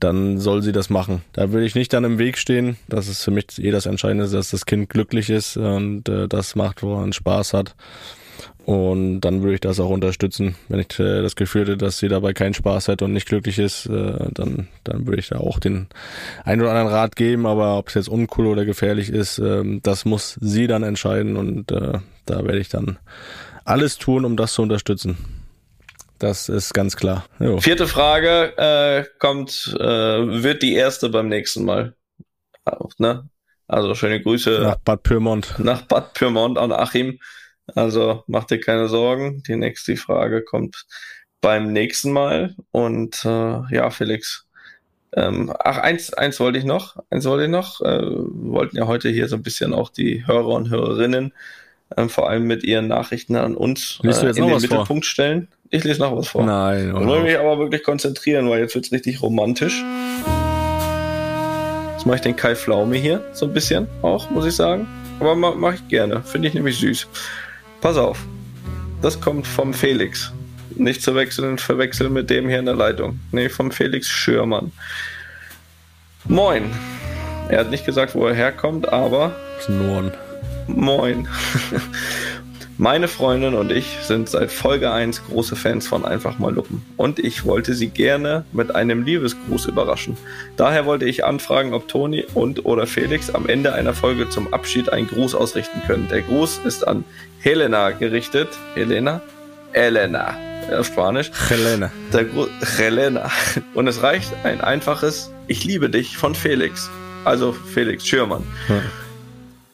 [SPEAKER 3] dann soll sie das machen. Da will ich nicht dann im Weg stehen. Das ist für mich eh das Entscheidende, dass das Kind glücklich ist und äh, das macht, wo man Spaß hat. Und dann würde ich das auch unterstützen. Wenn ich äh, das Gefühl hätte, dass sie dabei keinen Spaß hat und nicht glücklich ist, äh, dann, dann würde ich da auch den einen oder anderen Rat geben. Aber ob es jetzt uncool oder gefährlich ist, äh, das muss sie dann entscheiden. Und äh, da werde ich dann alles tun, um das zu unterstützen. Das ist ganz klar. Jo.
[SPEAKER 4] Vierte Frage äh, kommt, äh, wird die erste beim nächsten Mal. Auch, ne? Also schöne Grüße
[SPEAKER 3] Nach Bad Pyrmont.
[SPEAKER 4] nach Bad Pyrmont an Achim. Also mach dir keine Sorgen. Die nächste Frage kommt beim nächsten Mal. Und äh, ja, Felix. Ähm, ach, eins, eins wollte ich noch. Eins wollte ich noch. Äh, wir wollten ja heute hier so ein bisschen auch die Hörer und Hörerinnen ähm, vor allem mit ihren Nachrichten an uns
[SPEAKER 3] jetzt
[SPEAKER 4] in den
[SPEAKER 3] was vor?
[SPEAKER 4] Mittelpunkt stellen. Ich lese noch was vor.
[SPEAKER 3] Nein,
[SPEAKER 4] Ich
[SPEAKER 3] oder?
[SPEAKER 4] will mich aber wirklich konzentrieren, weil jetzt wird's richtig romantisch. Jetzt mache ich den Kai Pflaume hier, so ein bisschen auch, muss ich sagen. Aber ma mache ich gerne. Finde ich nämlich süß. Pass auf. Das kommt vom Felix. Nicht zu wechseln, verwechseln mit dem hier in der Leitung. Nee, vom Felix Schürmann. Moin. Er hat nicht gesagt, wo er herkommt, aber
[SPEAKER 3] Norden.
[SPEAKER 4] Moin. Meine Freundin und ich sind seit Folge 1 große Fans von Einfach mal Luppen. Und ich wollte sie gerne mit einem Liebesgruß überraschen. Daher wollte ich anfragen, ob Toni und oder Felix am Ende einer Folge zum Abschied einen Gruß ausrichten können. Der Gruß ist an Helena gerichtet. Helena? Elena. Auf Spanisch.
[SPEAKER 3] Helene.
[SPEAKER 4] Der Gru Helena. Und es reicht ein einfaches Ich liebe dich von Felix. Also Felix Schürmann.
[SPEAKER 3] Ja.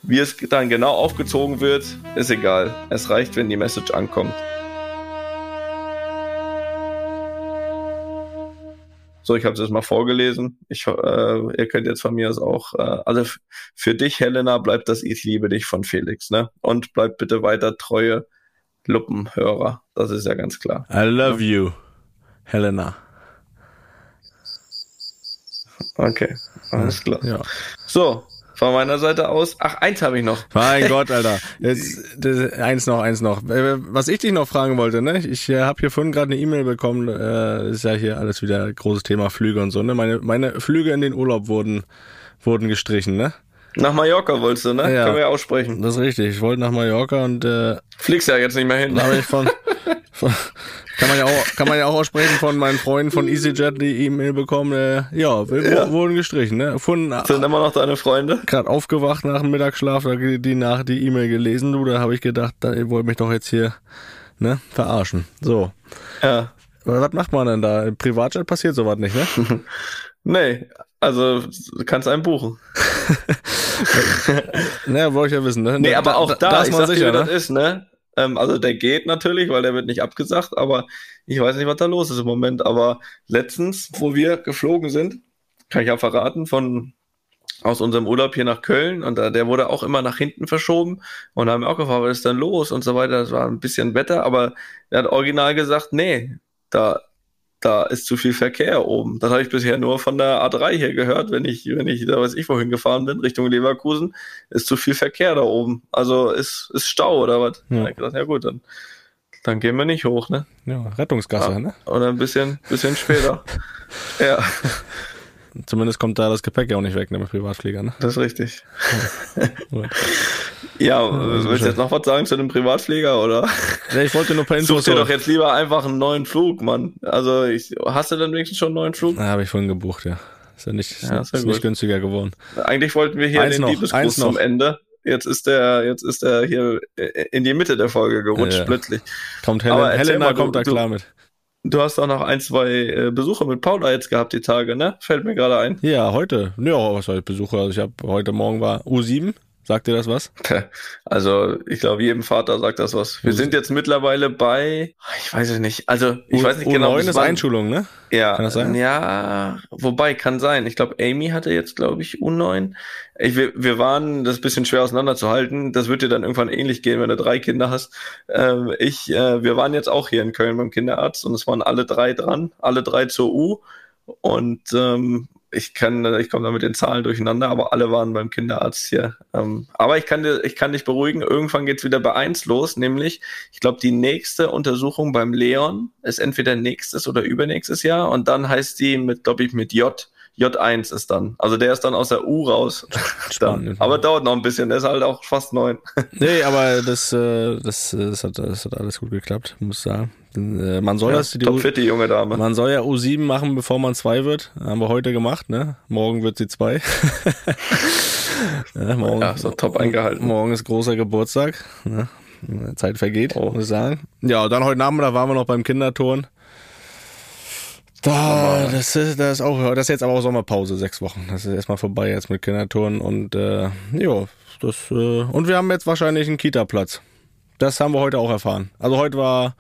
[SPEAKER 4] Wie es dann genau aufgezogen wird, ist egal. Es reicht, wenn die Message ankommt. So, ich habe es jetzt mal vorgelesen. Ich, äh, ihr könnt jetzt von mir aus auch, äh, also für dich, Helena, bleibt das Ich liebe dich von Felix, ne? Und bleibt bitte weiter treue Luppenhörer. Das ist ja ganz klar.
[SPEAKER 3] I love you, Helena.
[SPEAKER 4] Okay, alles klar.
[SPEAKER 3] Ja.
[SPEAKER 4] So, von meiner Seite aus. Ach, eins habe ich noch.
[SPEAKER 3] Mein Gott, Alter. Jetzt, das, eins noch, eins noch. Äh, Was ich dich noch fragen wollte, ne? Ich äh, habe hier vorhin gerade eine E-Mail bekommen. Äh, ist ja hier alles wieder großes Thema Flüge und so, ne? Meine, meine Flüge in den Urlaub wurden, wurden gestrichen, ne?
[SPEAKER 4] Nach Mallorca wolltest du, ne?
[SPEAKER 3] Ja.
[SPEAKER 4] Können wir ja aussprechen.
[SPEAKER 3] Das ist richtig. Ich wollte nach Mallorca und äh,
[SPEAKER 4] Fliegst ja jetzt nicht mehr hin.
[SPEAKER 3] habe ich von, von kann man ja auch kann man ja auch aussprechen von meinen Freunden von EasyJet die E-Mail bekommen. Äh, ja, wir
[SPEAKER 4] Ja.
[SPEAKER 3] wurden gestrichen, ne? Von
[SPEAKER 4] Sind immer noch deine Freunde?
[SPEAKER 3] gerade aufgewacht nach dem Mittagsschlaf, da die nach die E-Mail gelesen, du, da habe ich gedacht, da, ihr wollt mich doch jetzt hier ne, verarschen. So.
[SPEAKER 4] Ja.
[SPEAKER 3] Was macht man denn da? Im Privatjet passiert sowas nicht, ne?
[SPEAKER 4] Nee, also du kannst einen buchen.
[SPEAKER 3] naja, wollte ich ja wissen, ne?
[SPEAKER 4] Nee, aber auch da,
[SPEAKER 3] ist
[SPEAKER 4] ich
[SPEAKER 3] man
[SPEAKER 4] sag dir,
[SPEAKER 3] sicher,
[SPEAKER 4] wie das
[SPEAKER 3] ne?
[SPEAKER 4] ist, ne? Ähm, also der geht natürlich, weil der wird nicht abgesagt, aber ich weiß nicht, was da los ist im Moment. Aber letztens, wo wir geflogen sind, kann ich ja verraten, von aus unserem Urlaub hier nach Köln und da, der wurde auch immer nach hinten verschoben und haben auch gefragt, was ist denn los und so weiter. Das war ein bisschen Wetter, aber er hat original gesagt, nee, da, da ist zu viel Verkehr oben. Das habe ich bisher nur von der A3 hier gehört, wenn ich, wenn ich, da weiß ich wohin gefahren bin, Richtung Leverkusen, ist zu viel Verkehr da oben. Also ist, ist Stau oder was?
[SPEAKER 3] Ja.
[SPEAKER 4] Gedacht, ja gut, dann, dann gehen wir nicht hoch, ne?
[SPEAKER 3] Ja, Rettungsgasse,
[SPEAKER 4] Ja.
[SPEAKER 3] ne?
[SPEAKER 4] Oder ein bisschen, bisschen später. ja,
[SPEAKER 3] Zumindest kommt da das Gepäck ja auch nicht weg, ne, mit Privatflieger, ne?
[SPEAKER 4] das ist richtig. Ja,
[SPEAKER 3] also
[SPEAKER 4] willst du jetzt noch was sagen zu dem Privatflieger oder?
[SPEAKER 3] Ja, ich wollte nur ein paar
[SPEAKER 4] Such dir doch jetzt lieber einfach einen neuen Flug, Mann. Also ich, hast du denn wenigstens schon einen neuen Flug?
[SPEAKER 3] Na, habe ich vorhin gebucht, ja. Ist ja nicht,
[SPEAKER 4] Ja,
[SPEAKER 3] ist
[SPEAKER 4] ja
[SPEAKER 3] nicht günstiger geworden.
[SPEAKER 4] Eigentlich wollten wir hier
[SPEAKER 3] Eins
[SPEAKER 4] den
[SPEAKER 3] noch,
[SPEAKER 4] Liebesgruß
[SPEAKER 3] noch.
[SPEAKER 4] zum Ende. Jetzt ist der, jetzt ist er hier in die Mitte der Folge gerutscht
[SPEAKER 3] Ja.
[SPEAKER 4] plötzlich.
[SPEAKER 3] Kommt
[SPEAKER 4] Aber
[SPEAKER 3] Helena,
[SPEAKER 4] mal, du-
[SPEAKER 3] kommt da
[SPEAKER 4] du-
[SPEAKER 3] klar mit.
[SPEAKER 4] Du hast auch noch ein, zwei äh, Besuche mit Paula jetzt gehabt die Tage, ne? Fällt mir gerade ein.
[SPEAKER 3] Ja, heute. Ja, was ich besuche? Also ich habe heute Morgen war U7. Sagt dir das was?
[SPEAKER 4] Also, ich glaube, jedem Vater sagt das was. Wir sind jetzt mittlerweile bei, ich weiß es nicht, also ich weiß nicht
[SPEAKER 3] U9
[SPEAKER 4] genau. bis
[SPEAKER 3] ist
[SPEAKER 4] wann-
[SPEAKER 3] Einschulung, ne?
[SPEAKER 4] Ja,
[SPEAKER 3] Kann das sein?
[SPEAKER 4] ja, wobei kann sein. Ich glaube, Amy hatte jetzt, glaube ich, U9. Ich, wir, wir waren, das ist ein bisschen schwer auseinanderzuhalten. Das wird dir dann irgendwann ähnlich gehen, wenn du drei Kinder hast. Ähm, ich, äh, wir waren jetzt auch hier in Köln beim Kinderarzt und es waren alle drei dran, alle drei zur U. Und ähm, ich kann, ich komme da mit den Zahlen durcheinander, aber alle waren beim Kinderarzt hier. Ähm, aber ich kann, dir, ich kann dich beruhigen, irgendwann geht's wieder bei eins los, nämlich, ich glaube, die nächste Untersuchung beim Leon ist entweder nächstes oder übernächstes Jahr und dann heißt die mit, glaube ich, mit J. J1 ist dann. Also der ist dann aus der U raus. dann. Aber dauert noch ein bisschen, der ist halt auch fast neun.
[SPEAKER 3] Nee, aber das, äh, das, äh, das, hat, das hat alles gut geklappt, muss ich sagen. Äh, Man soll
[SPEAKER 4] Ja,
[SPEAKER 3] das, die
[SPEAKER 4] top
[SPEAKER 3] U-
[SPEAKER 4] fit, die junge Dame.
[SPEAKER 3] man soll ja U7 machen, bevor man 2 wird. Haben wir heute gemacht, ne? Morgen wird sie 2. ja, morgen,
[SPEAKER 4] Ja, so top eingehalten.
[SPEAKER 3] Morgen ist großer Geburtstag. Ne? Zeit vergeht,
[SPEAKER 4] Oh.
[SPEAKER 3] muss ich sagen. Ja, dann heute Nachmittag waren wir noch beim Kinderturn. Da, das ist, das ist auch, das ist jetzt aber auch Sommerpause, sechs Wochen. Das ist erstmal vorbei jetzt mit Kinderturnen und äh, ja, das äh, und wir haben jetzt wahrscheinlich einen Kita-Platz. Das haben wir heute auch erfahren. Also heute war,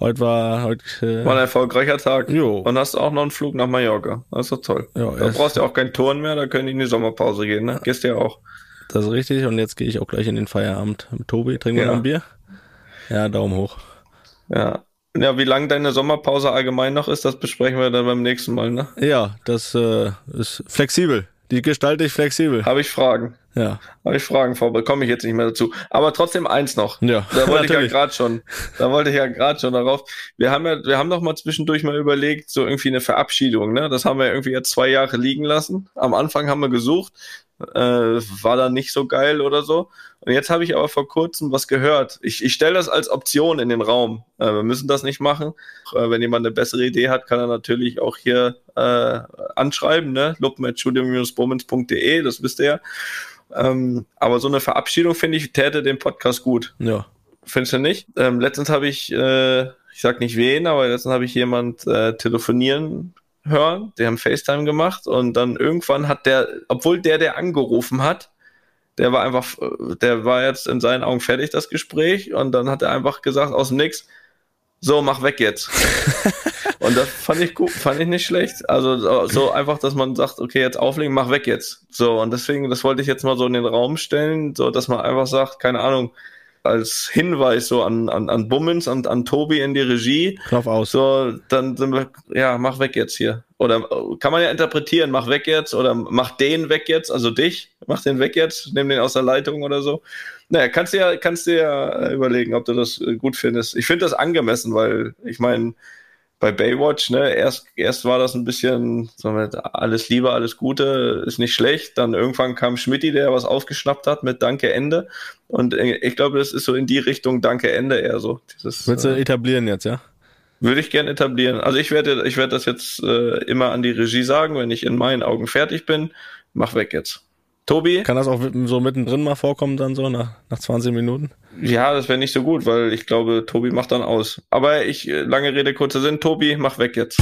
[SPEAKER 3] heute war, heute, äh,
[SPEAKER 4] War ein erfolgreicher Tag.
[SPEAKER 3] Jo.
[SPEAKER 4] Und hast auch noch einen Flug nach Mallorca. Das ist doch toll.
[SPEAKER 3] Ja,
[SPEAKER 4] da brauchst du auch keinen Turn mehr, da können die in die Sommerpause gehen, ne? Gehst ja auch.
[SPEAKER 3] das ist richtig. Und jetzt gehe ich auch gleich in den Feierabend mit Tobi. Trinken wir
[SPEAKER 4] Ja.
[SPEAKER 3] noch ein Bier? Ja, Daumen hoch.
[SPEAKER 4] Ja. Ja, wie lang deine Sommerpause allgemein noch ist, das besprechen wir dann beim nächsten Mal, ne?
[SPEAKER 3] Ja, das äh, ist flexibel. Die gestalte ich flexibel.
[SPEAKER 4] Habe ich Fragen.
[SPEAKER 3] Ja.
[SPEAKER 4] Habe ich Fragen vor, komme ich jetzt nicht mehr dazu. Aber trotzdem eins noch.
[SPEAKER 3] Ja,
[SPEAKER 4] Da wollte ich ja gerade schon, da wollte ich ja gerade schon darauf. Wir haben ja, wir haben doch mal zwischendurch mal überlegt, so irgendwie eine Verabschiedung, ne? Das haben wir irgendwie jetzt zwei Jahre liegen lassen. Am Anfang haben wir gesucht, äh, war dann nicht so geil oder so. Und jetzt habe ich aber vor kurzem was gehört. Ich, ich stelle das als Option in den Raum. Äh, wir müssen das nicht machen. Äh, wenn jemand eine bessere Idee hat, kann er natürlich auch hier äh, anschreiben, ne? luppen.studium-bomens.de, das wisst ihr ja. Ähm, aber so eine Verabschiedung, finde ich, täte dem Podcast gut.
[SPEAKER 3] Ja.
[SPEAKER 4] Findest du nicht? Ähm, letztens habe ich, äh, ich sag nicht wen, aber letztens habe ich jemand äh, telefonieren hören, die haben FaceTime gemacht und dann irgendwann hat der, obwohl der, der angerufen hat, der war einfach, der war jetzt in seinen Augen fertig, das Gespräch, und dann hat er einfach gesagt, aus dem Nix, so, mach weg jetzt. und das fand ich gut, fand ich nicht schlecht. Also so- so einfach, dass man sagt, okay, jetzt auflegen, mach weg jetzt. So, und deswegen, das wollte ich jetzt mal so in den Raum stellen, so dass man einfach sagt, keine Ahnung, als Hinweis so an, an, an Bummens und an Tobi in die Regie,
[SPEAKER 3] Knopf aus.
[SPEAKER 4] so, dann sind wir, ja, mach weg jetzt hier. Oder kann man ja interpretieren, mach weg jetzt oder mach den weg jetzt, also dich, mach den weg jetzt, nimm den aus der Leitung oder so. Naja, kannst du ja, kannst du ja überlegen, ob du das äh, gut findest. Ich finde das angemessen, weil ich meine, bei Baywatch, ne, erst, erst war das ein bisschen, so mit alles Liebe, alles Gute, ist nicht schlecht. Dann irgendwann kam Schmidti, der was aufgeschnappt hat mit Danke Ende. Und äh, ich glaube, das ist so in die Richtung Danke Ende eher so. Dieses,
[SPEAKER 3] Willst du
[SPEAKER 4] äh,
[SPEAKER 3] etablieren jetzt, ja?
[SPEAKER 4] würde ich gern etablieren. Also ich werde, ich werde das jetzt äh, immer an die Regie sagen, wenn ich in meinen Augen fertig bin, mach weg jetzt. Tobi?
[SPEAKER 3] Kann das auch so mittendrin mal vorkommen dann so nach, nach 20 Minuten?
[SPEAKER 4] Ja, das wäre nicht so gut, weil ich glaube, Tobi macht dann aus. Aber ich, äh, lange Rede, kurzer Sinn, Tobi, mach weg jetzt.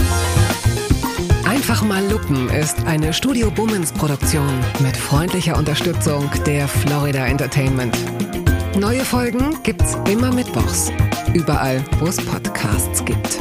[SPEAKER 6] Einfach mal Lupen ist eine Studio Bummens Produktion mit freundlicher Unterstützung der Florida Entertainment. Neue Folgen gibt's immer mittwochs. Überall, wo es Podcasts gibt.